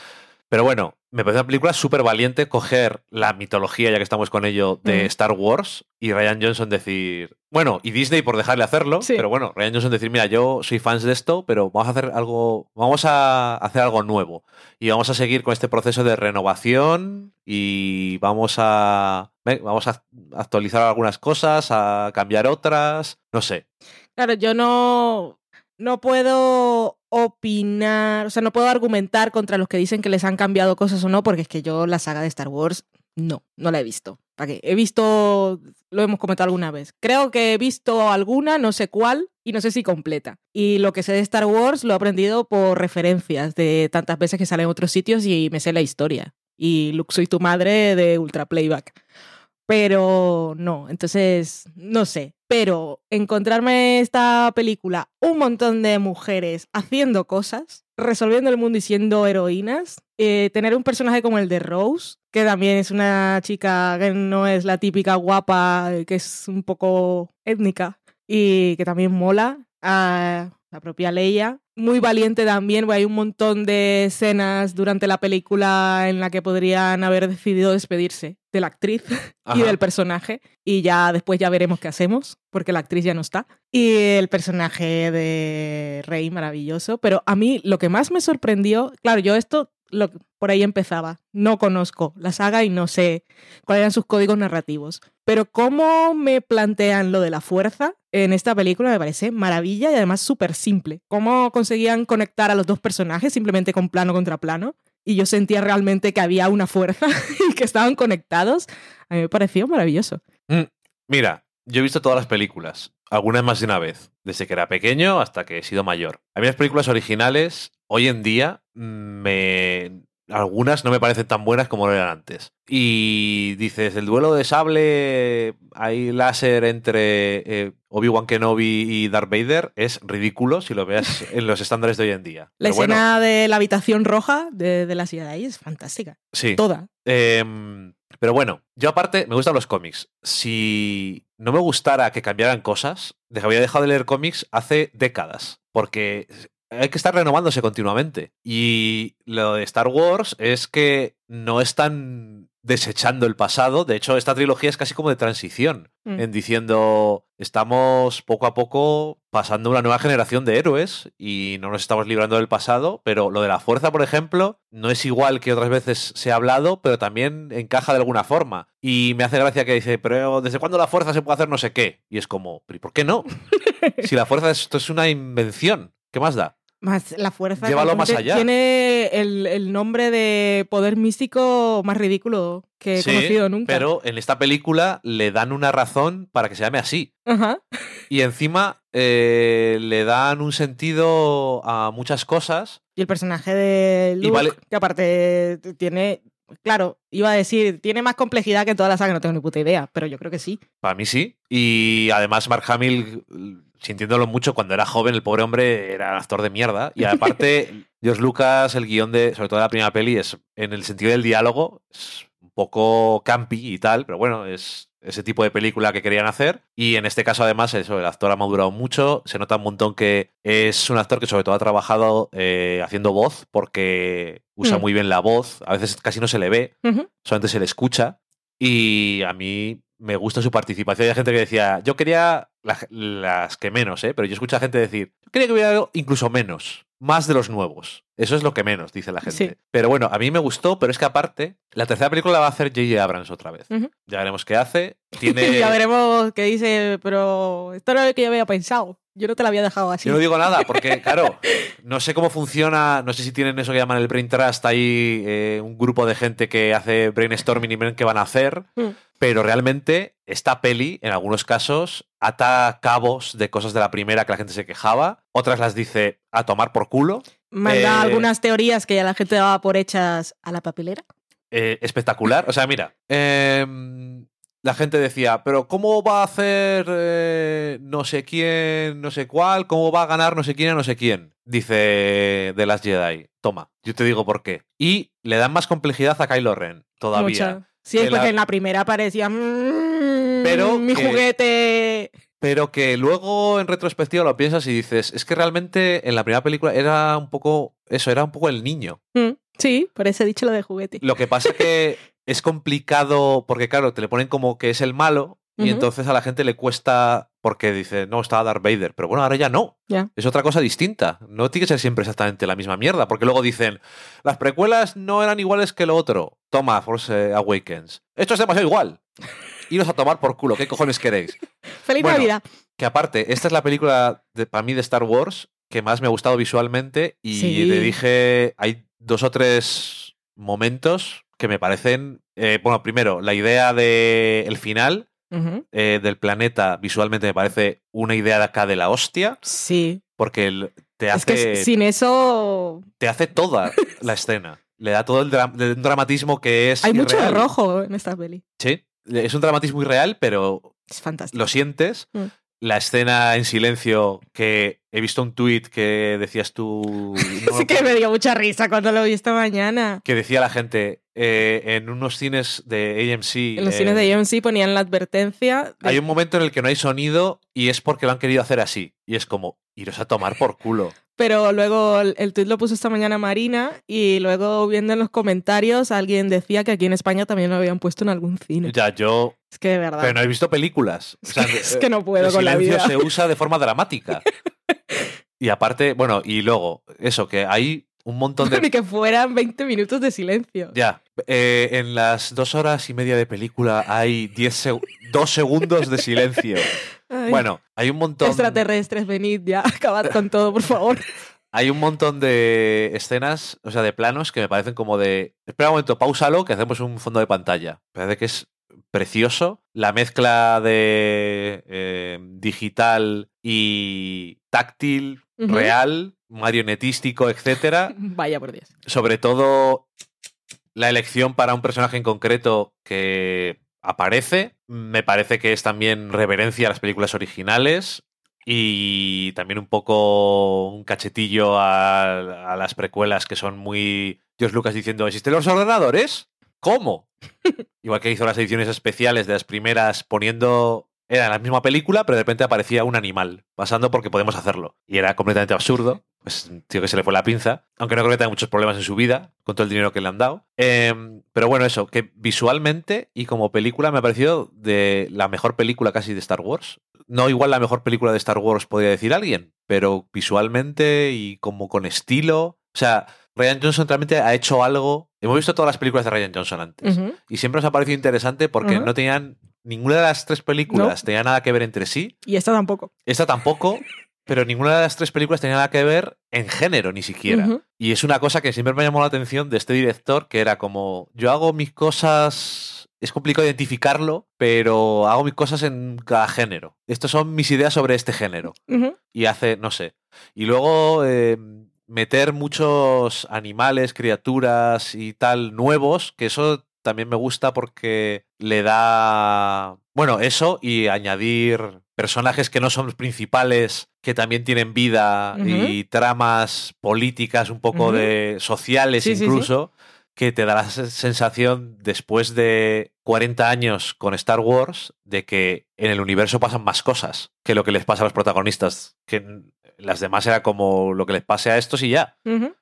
Pero bueno, me parece una película súper valiente coger la mitología, ya que estamos con ello, de Mm. Star Wars y Ryan Johnson decir. Bueno, y Disney por dejarle hacerlo, Sí. pero bueno, Ryan Johnson decir, mira, yo soy fans de esto, pero vamos a hacer algo. Vamos a hacer algo nuevo. Y vamos a seguir con este proceso de renovación y vamos a. Vamos a actualizar algunas cosas, a cambiar otras. No sé. Claro, yo no, no puedo opinar, o sea, no puedo argumentar contra los que dicen que les han cambiado cosas o no, porque es que yo la saga de Star Wars no, no la he visto. ¿Para qué? He visto, lo hemos comentado alguna vez. Creo que he visto alguna, no sé cuál, y no sé si completa. Y lo que sé de Star Wars lo he aprendido por referencias de tantas veces que sale en otros sitios y me sé la historia. Y Luke, soy tu madre de Ultra Playback. Pero no, entonces, no sé. Pero encontrarme esta película, un montón de mujeres haciendo cosas, resolviendo el mundo y siendo heroínas, eh, tener un personaje como el de Rose, que también es una chica que no es la típica guapa, eh, que es un poco étnica y que también mola, a la propia Leia. Muy valiente también, porque hay un montón de escenas durante la película en la que podrían haber decidido despedirse de la actriz *laughs* y del personaje. Y ya después ya veremos qué hacemos, porque la actriz ya no está. Y el personaje de Rey, maravilloso. Pero a mí lo que más me sorprendió, claro, yo esto por ahí empezaba. No conozco la saga y no sé cuáles eran sus códigos narrativos. Pero cómo me plantean lo de la fuerza en esta película me parece maravilla y además súper simple. Cómo conseguían conectar a los dos personajes simplemente con plano contra plano. Y yo sentía realmente que había una fuerza *laughs* y que estaban conectados. A mí me pareció maravilloso. Mm, Mira, yo he visto todas las películas, algunas más de una vez, desde que era pequeño hasta que he sido mayor. A mí las películas originales, hoy en día, me... algunas no me parecen tan buenas como lo eran antes. Y dices, el duelo de sable, hay láser entre eh, Obi-Wan Kenobi y Darth Vader, es ridículo si lo veas *laughs* en los estándares de hoy en día. La Pero bueno, escena de la habitación roja de, de la ciudad de ahí es fantástica. sí. Toda. Em, pero bueno, yo aparte me gustan los cómics. Si no me gustara que cambiaran cosas, habría dejado de leer cómics hace décadas. Porque hay que estar renovándose continuamente. Y lo de Star Wars es que no están desechando el pasado. De hecho, esta trilogía es casi como de transición. Mm. En diciendo, estamos poco a poco pasando una nueva generación de héroes y no nos estamos librando del pasado. Pero lo de la fuerza, por ejemplo, no es igual que otras veces se ha hablado, pero también encaja de alguna forma. Y me hace gracia que dice, pero ¿desde cuándo la fuerza se puede hacer no sé qué? Y es como, ¿pero ¿y por qué no? *laughs* si la fuerza es- esto es una invención, ¿qué más da? Más la fuerza. Llévalo más allá. Tiene el, el nombre de poder místico más ridículo que he Sí, conocido nunca. Pero en esta película le dan una razón para que se llame así. Ajá. Y encima eh, le dan un sentido a muchas cosas. Y el personaje de Luke, vale- que aparte tiene. Claro, iba a decir, tiene más complejidad que toda la saga, no tengo ni puta idea, pero yo creo que sí. Para mí sí. Y además Mark Hamill, sintiéndolo mucho cuando era joven, el pobre hombre era actor de mierda. Y aparte, *laughs* George Lucas, el guion de, sobre todo de la primera peli, es en el sentido del diálogo, es un poco campi y tal, pero bueno, es ese tipo de película que querían hacer. Y en este caso, además, eso, el actor ha madurado mucho. Se nota un montón que es un actor que sobre todo ha trabajado eh, haciendo voz, porque usa Mm. muy bien la voz. A veces casi no se le ve Ujú. solamente se le escucha. Y a mí me gusta su participación. Hay gente que decía, yo quería la- las que menos, ¿eh? pero yo escucho a gente decir, yo quería que hubiera algo incluso menos, más de los nuevos. Eso es lo que menos, dice la gente. Sí. Pero bueno, a mí me gustó, pero es que aparte, la tercera película la va a hacer J.J. Abrams otra vez. Ya veremos qué hace. *laughs* Tiene... ya veremos qué dice, pero esto no es lo que yo había pensado. Yo no te la había dejado así. Yo no digo nada, porque, claro, no sé cómo funciona, no sé si tienen eso que llaman el Brain Trust, ahí eh, un grupo de gente que hace brainstorming y ven qué van a hacer, Mm. pero realmente esta peli, en algunos casos, ata cabos de cosas de la primera que la gente se quejaba, otras las dice a tomar por culo. Manda Eh, algunas teorías que ya la gente daba por hechas a la papelera. eh, espectacular. O sea, mira, em, la gente decía, pero ¿cómo va a hacer eh, no sé quién, no sé cuál? ¿Cómo va a ganar no sé quién a no sé quién? Dice The Last Jedi. Toma, yo te digo por qué. Y le dan más complejidad a Kylo Ren, todavía. Mucha. Sí, Que porque la- en la primera parecía. "Mm, Pero Mi que- juguete. Pero que luego en retrospectiva lo piensas y dices, es que realmente en la primera película era un poco eso, era un poco el niño. Mm, Sí, por eso he dicho lo de juguete. Lo que pasa que *laughs* es complicado porque claro, te le ponen como que es el malo y entonces a la gente le cuesta porque dice, no, estaba Darth Vader, pero bueno, ahora ya no. Es otra cosa distinta. No tiene que ser siempre exactamente la misma mierda, porque luego dicen, las precuelas no eran iguales que lo otro. Toma, Force Awakens. Esto es demasiado igual. Iros a tomar por culo, ¿qué cojones queréis? *laughs* ¡Feliz Bueno, Navidad! Que aparte, esta es la película de, para mí de Star Wars que más me ha gustado visualmente y Sí. le dije, hay dos o tres momentos que me parecen, eh, bueno, primero, la idea del el final eh, del planeta visualmente me parece una idea de acá de la hostia, Sí. porque el- te Es hace, que sin eso te hace toda *laughs* la escena. Le da todo el, dra- el dramatismo que es hay mucho irreal. rojo en esta peli. Sí, es un dramatismo irreal, pero Es fantástico. lo sientes. Mm. La escena en silencio que he visto un tuit que decías tú. *laughs* no sí que me dio mucha risa cuando lo vi esta mañana. que decía la gente eh, en unos cines de AMC. En los eh, cines de AMC ponían la advertencia. de- Hay un momento en el que no hay sonido y es porque lo han querido hacer así. Y es como, iros a tomar por culo. *laughs* Pero luego el, tuit lo puso esta mañana Marina y luego viendo en los comentarios alguien decía que aquí en España también lo habían puesto en algún cine. Ya, yo. Es que de verdad. Pero no he visto películas. O sea, *laughs* es que no puedo el con la silencio vida. se usa de forma dramática. *laughs* y aparte, bueno, y luego, eso, que hay un montón de. *laughs* Ni que fueran 20 minutos de silencio. Ya, eh, en las dos horas y media de película hay 10 seg- dos segundos de silencio. Ay, Bueno, hay un montón. Extraterrestres, venid ya, acabad con todo, por favor. *laughs* Hay un montón de escenas, o sea, de planos que me parecen como de. Espera un momento, pausalo, que hacemos un fondo de pantalla. Parece que es precioso. La mezcla de eh, digital y táctil, real, marionetístico, etcétera. *laughs* Vaya por Dios. sobre todo la elección para un personaje en concreto que aparece. Me parece que es también reverencia a las películas originales y también un poco un cachetillo a, a las precuelas que son muy... Dios Lucas diciendo, ¿existen los ordenadores? ¿Cómo? *laughs* Igual que hizo las ediciones especiales de las primeras poniendo... Era la misma película, pero de repente aparecía un animal pasando porque podemos hacerlo. Y era completamente absurdo. Pues un tío que se le fue la pinza. Aunque no creo que tenga muchos problemas en su vida con todo el dinero que le han dado. Em, pero bueno, eso, que visualmente y como película me ha parecido de la mejor película casi de Star Wars. No igual la mejor película de Star Wars podría decir alguien, pero visualmente y como con estilo. O sea, Ryan Johnson realmente ha hecho algo. Hemos visto todas las películas de Ryan Johnson antes. Y siempre nos ha parecido interesante porque no tenían. Ninguna de las tres películas tenía nada que ver entre sí. Y esta tampoco. Esta tampoco. Pero ninguna de las tres películas tenía nada que ver en género, ni siquiera. Y es una cosa que siempre me llamó la atención de este director, que era como, yo hago mis cosas, es complicado identificarlo, pero hago mis cosas en cada género. Estas son mis ideas sobre este género. Y hace, no sé. Y luego eh, meter muchos animales, criaturas y tal nuevos, que eso también me gusta porque le da... Bueno, eso y añadir personajes que no son los principales, que también tienen vida y tramas políticas un poco de sociales Sí, sí, sí. incluso, que te da la se- sensación después de 40 años con Star Wars de que en el universo pasan más cosas que lo que les pasa a los protagonistas, que las demás era como lo que les pase a estos y ya.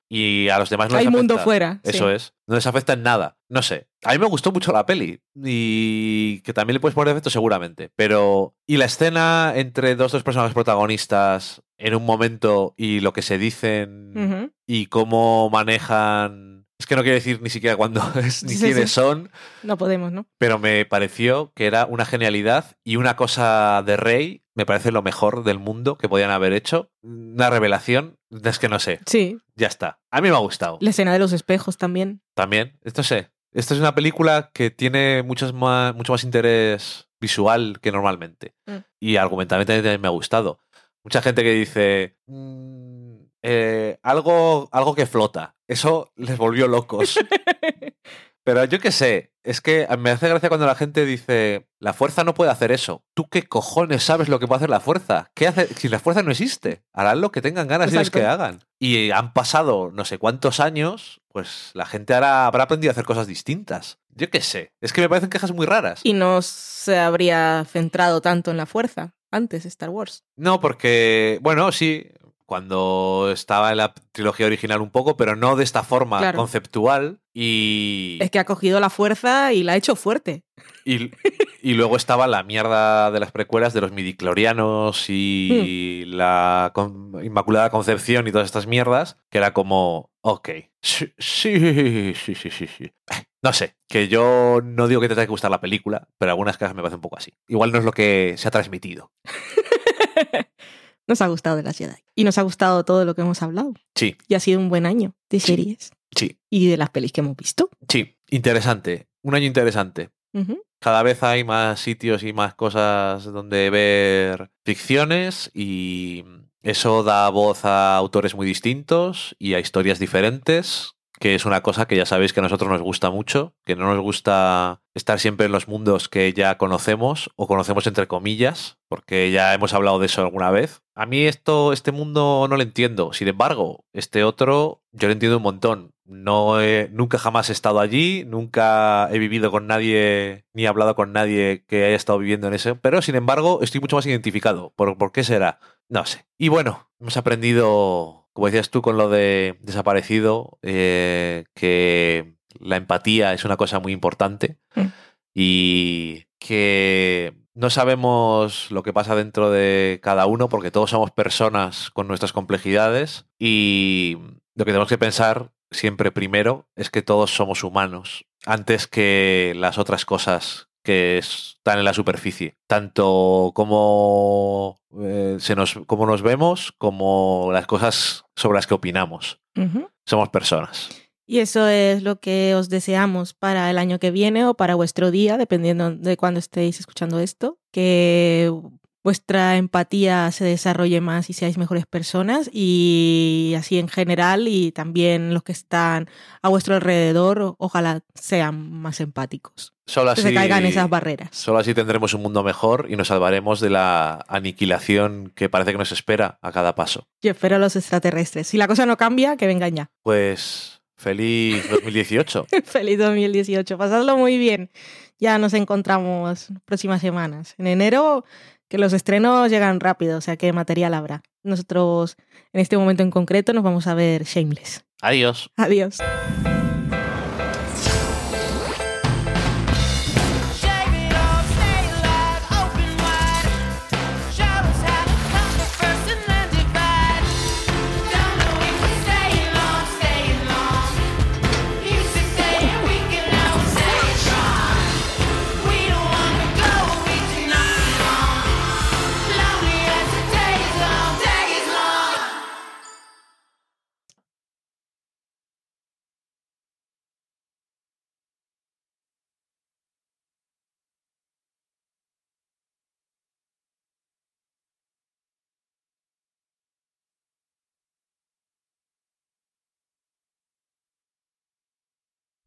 Y a los demás no Hay les mundo afecta. fuera. Eso es. No les afecta en nada. No sé. A mí me gustó mucho la peli. Y que también le puedes poner efecto seguramente. Pero. Y la escena entre dos dos personajes protagonistas en un momento y lo que se dicen y cómo manejan. Es que no quiero decir ni siquiera cuándo *laughs* es ni sí, quiénes sí. son. No podemos, ¿no? Pero me pareció que era una genialidad y una cosa de Rey. Me parece lo mejor del mundo que podían haber hecho. Una revelación. Es que no sé. Sí. Ya está. A mí me ha gustado. La escena de los espejos también. También, esto sé. Esta es una película que tiene muchos más, mucho más interés visual que normalmente. Mm. Y argumentalmente también me ha gustado. Mucha gente que dice "Mm, eh, algo, algo que flota. Eso les volvió locos. *laughs* Pero yo qué sé, es que me hace gracia cuando la gente dice, la fuerza no puede hacer eso. ¿Tú qué cojones sabes lo que puede hacer la fuerza? ¿Qué hace? Si la fuerza no existe, harán lo que tengan ganas de que hagan. Y han pasado no sé cuántos años, pues la gente ahora habrá aprendido a hacer cosas distintas. Yo qué sé, es que me parecen quejas muy raras. Y no se habría centrado tanto en la fuerza antes Star Wars. No, porque, bueno, sí, cuando estaba en la trilogía original un poco, pero no de esta forma conceptual. Y. Es que ha cogido la fuerza y la ha hecho fuerte. Y, luego estaba la mierda de las precuelas de los midiclorianos y hmm. la Inmaculada Concepción y todas estas mierdas, que era como, ok, sí, sí, sí, sí, sí. No sé, que yo no digo que te tenga que gustar la película, pero algunas cosas me parecen un poco así. Igual no es lo que se ha transmitido. *laughs* nos ha gustado de las Jedi. Y nos ha gustado todo lo que hemos hablado. Sí. Y ha sido un buen año de series. Sí. Y de las pelis que hemos visto. Sí, interesante. Un año interesante. Cada vez hay más sitios y más cosas donde ver ficciones y eso da voz a autores muy distintos y a historias diferentes que es una cosa que ya sabéis que a nosotros nos gusta mucho, que no nos gusta estar siempre en los mundos que ya conocemos o conocemos entre comillas, porque ya hemos hablado de eso alguna vez. A mí esto, este mundo no lo entiendo. Sin embargo, este otro yo lo entiendo un montón. No he, nunca jamás he estado allí, nunca he vivido con nadie ni hablado con nadie que haya estado viviendo en ese, pero sin embargo estoy mucho más identificado. ¿Por, por qué será? No sé. Y bueno, hemos aprendido como decías tú con lo de desaparecido, eh, que la empatía es una cosa muy importante mm. y que no sabemos lo que pasa dentro de cada uno porque todos somos personas con nuestras complejidades y lo que tenemos que pensar siempre primero es que todos somos humanos antes que las otras cosas que están en la superficie, tanto como, eh, se nos, como nos vemos, como las cosas sobre las que opinamos. Somos personas. Y eso es lo que os deseamos para el año que viene o para vuestro día, dependiendo de cuándo estéis escuchando esto. Que vuestra empatía se desarrolle más y seáis mejores personas y así en general y también los que están a vuestro alrededor ojalá sean más empáticos. Solo así, que se caigan esas barreras. Solo así tendremos un mundo mejor y nos salvaremos de la aniquilación que parece que nos espera a cada paso. Yo espero a los extraterrestres. Si la cosa no cambia, que vengan ya. Pues feliz 2018. *laughs* feliz 2018. Pasadlo muy bien. Ya nos encontramos próximas semanas. En enero que los estrenos llegan rápido, o sea que material habrá. Nosotros en este momento en concreto nos vamos a ver Shameless. Adiós. Adiós.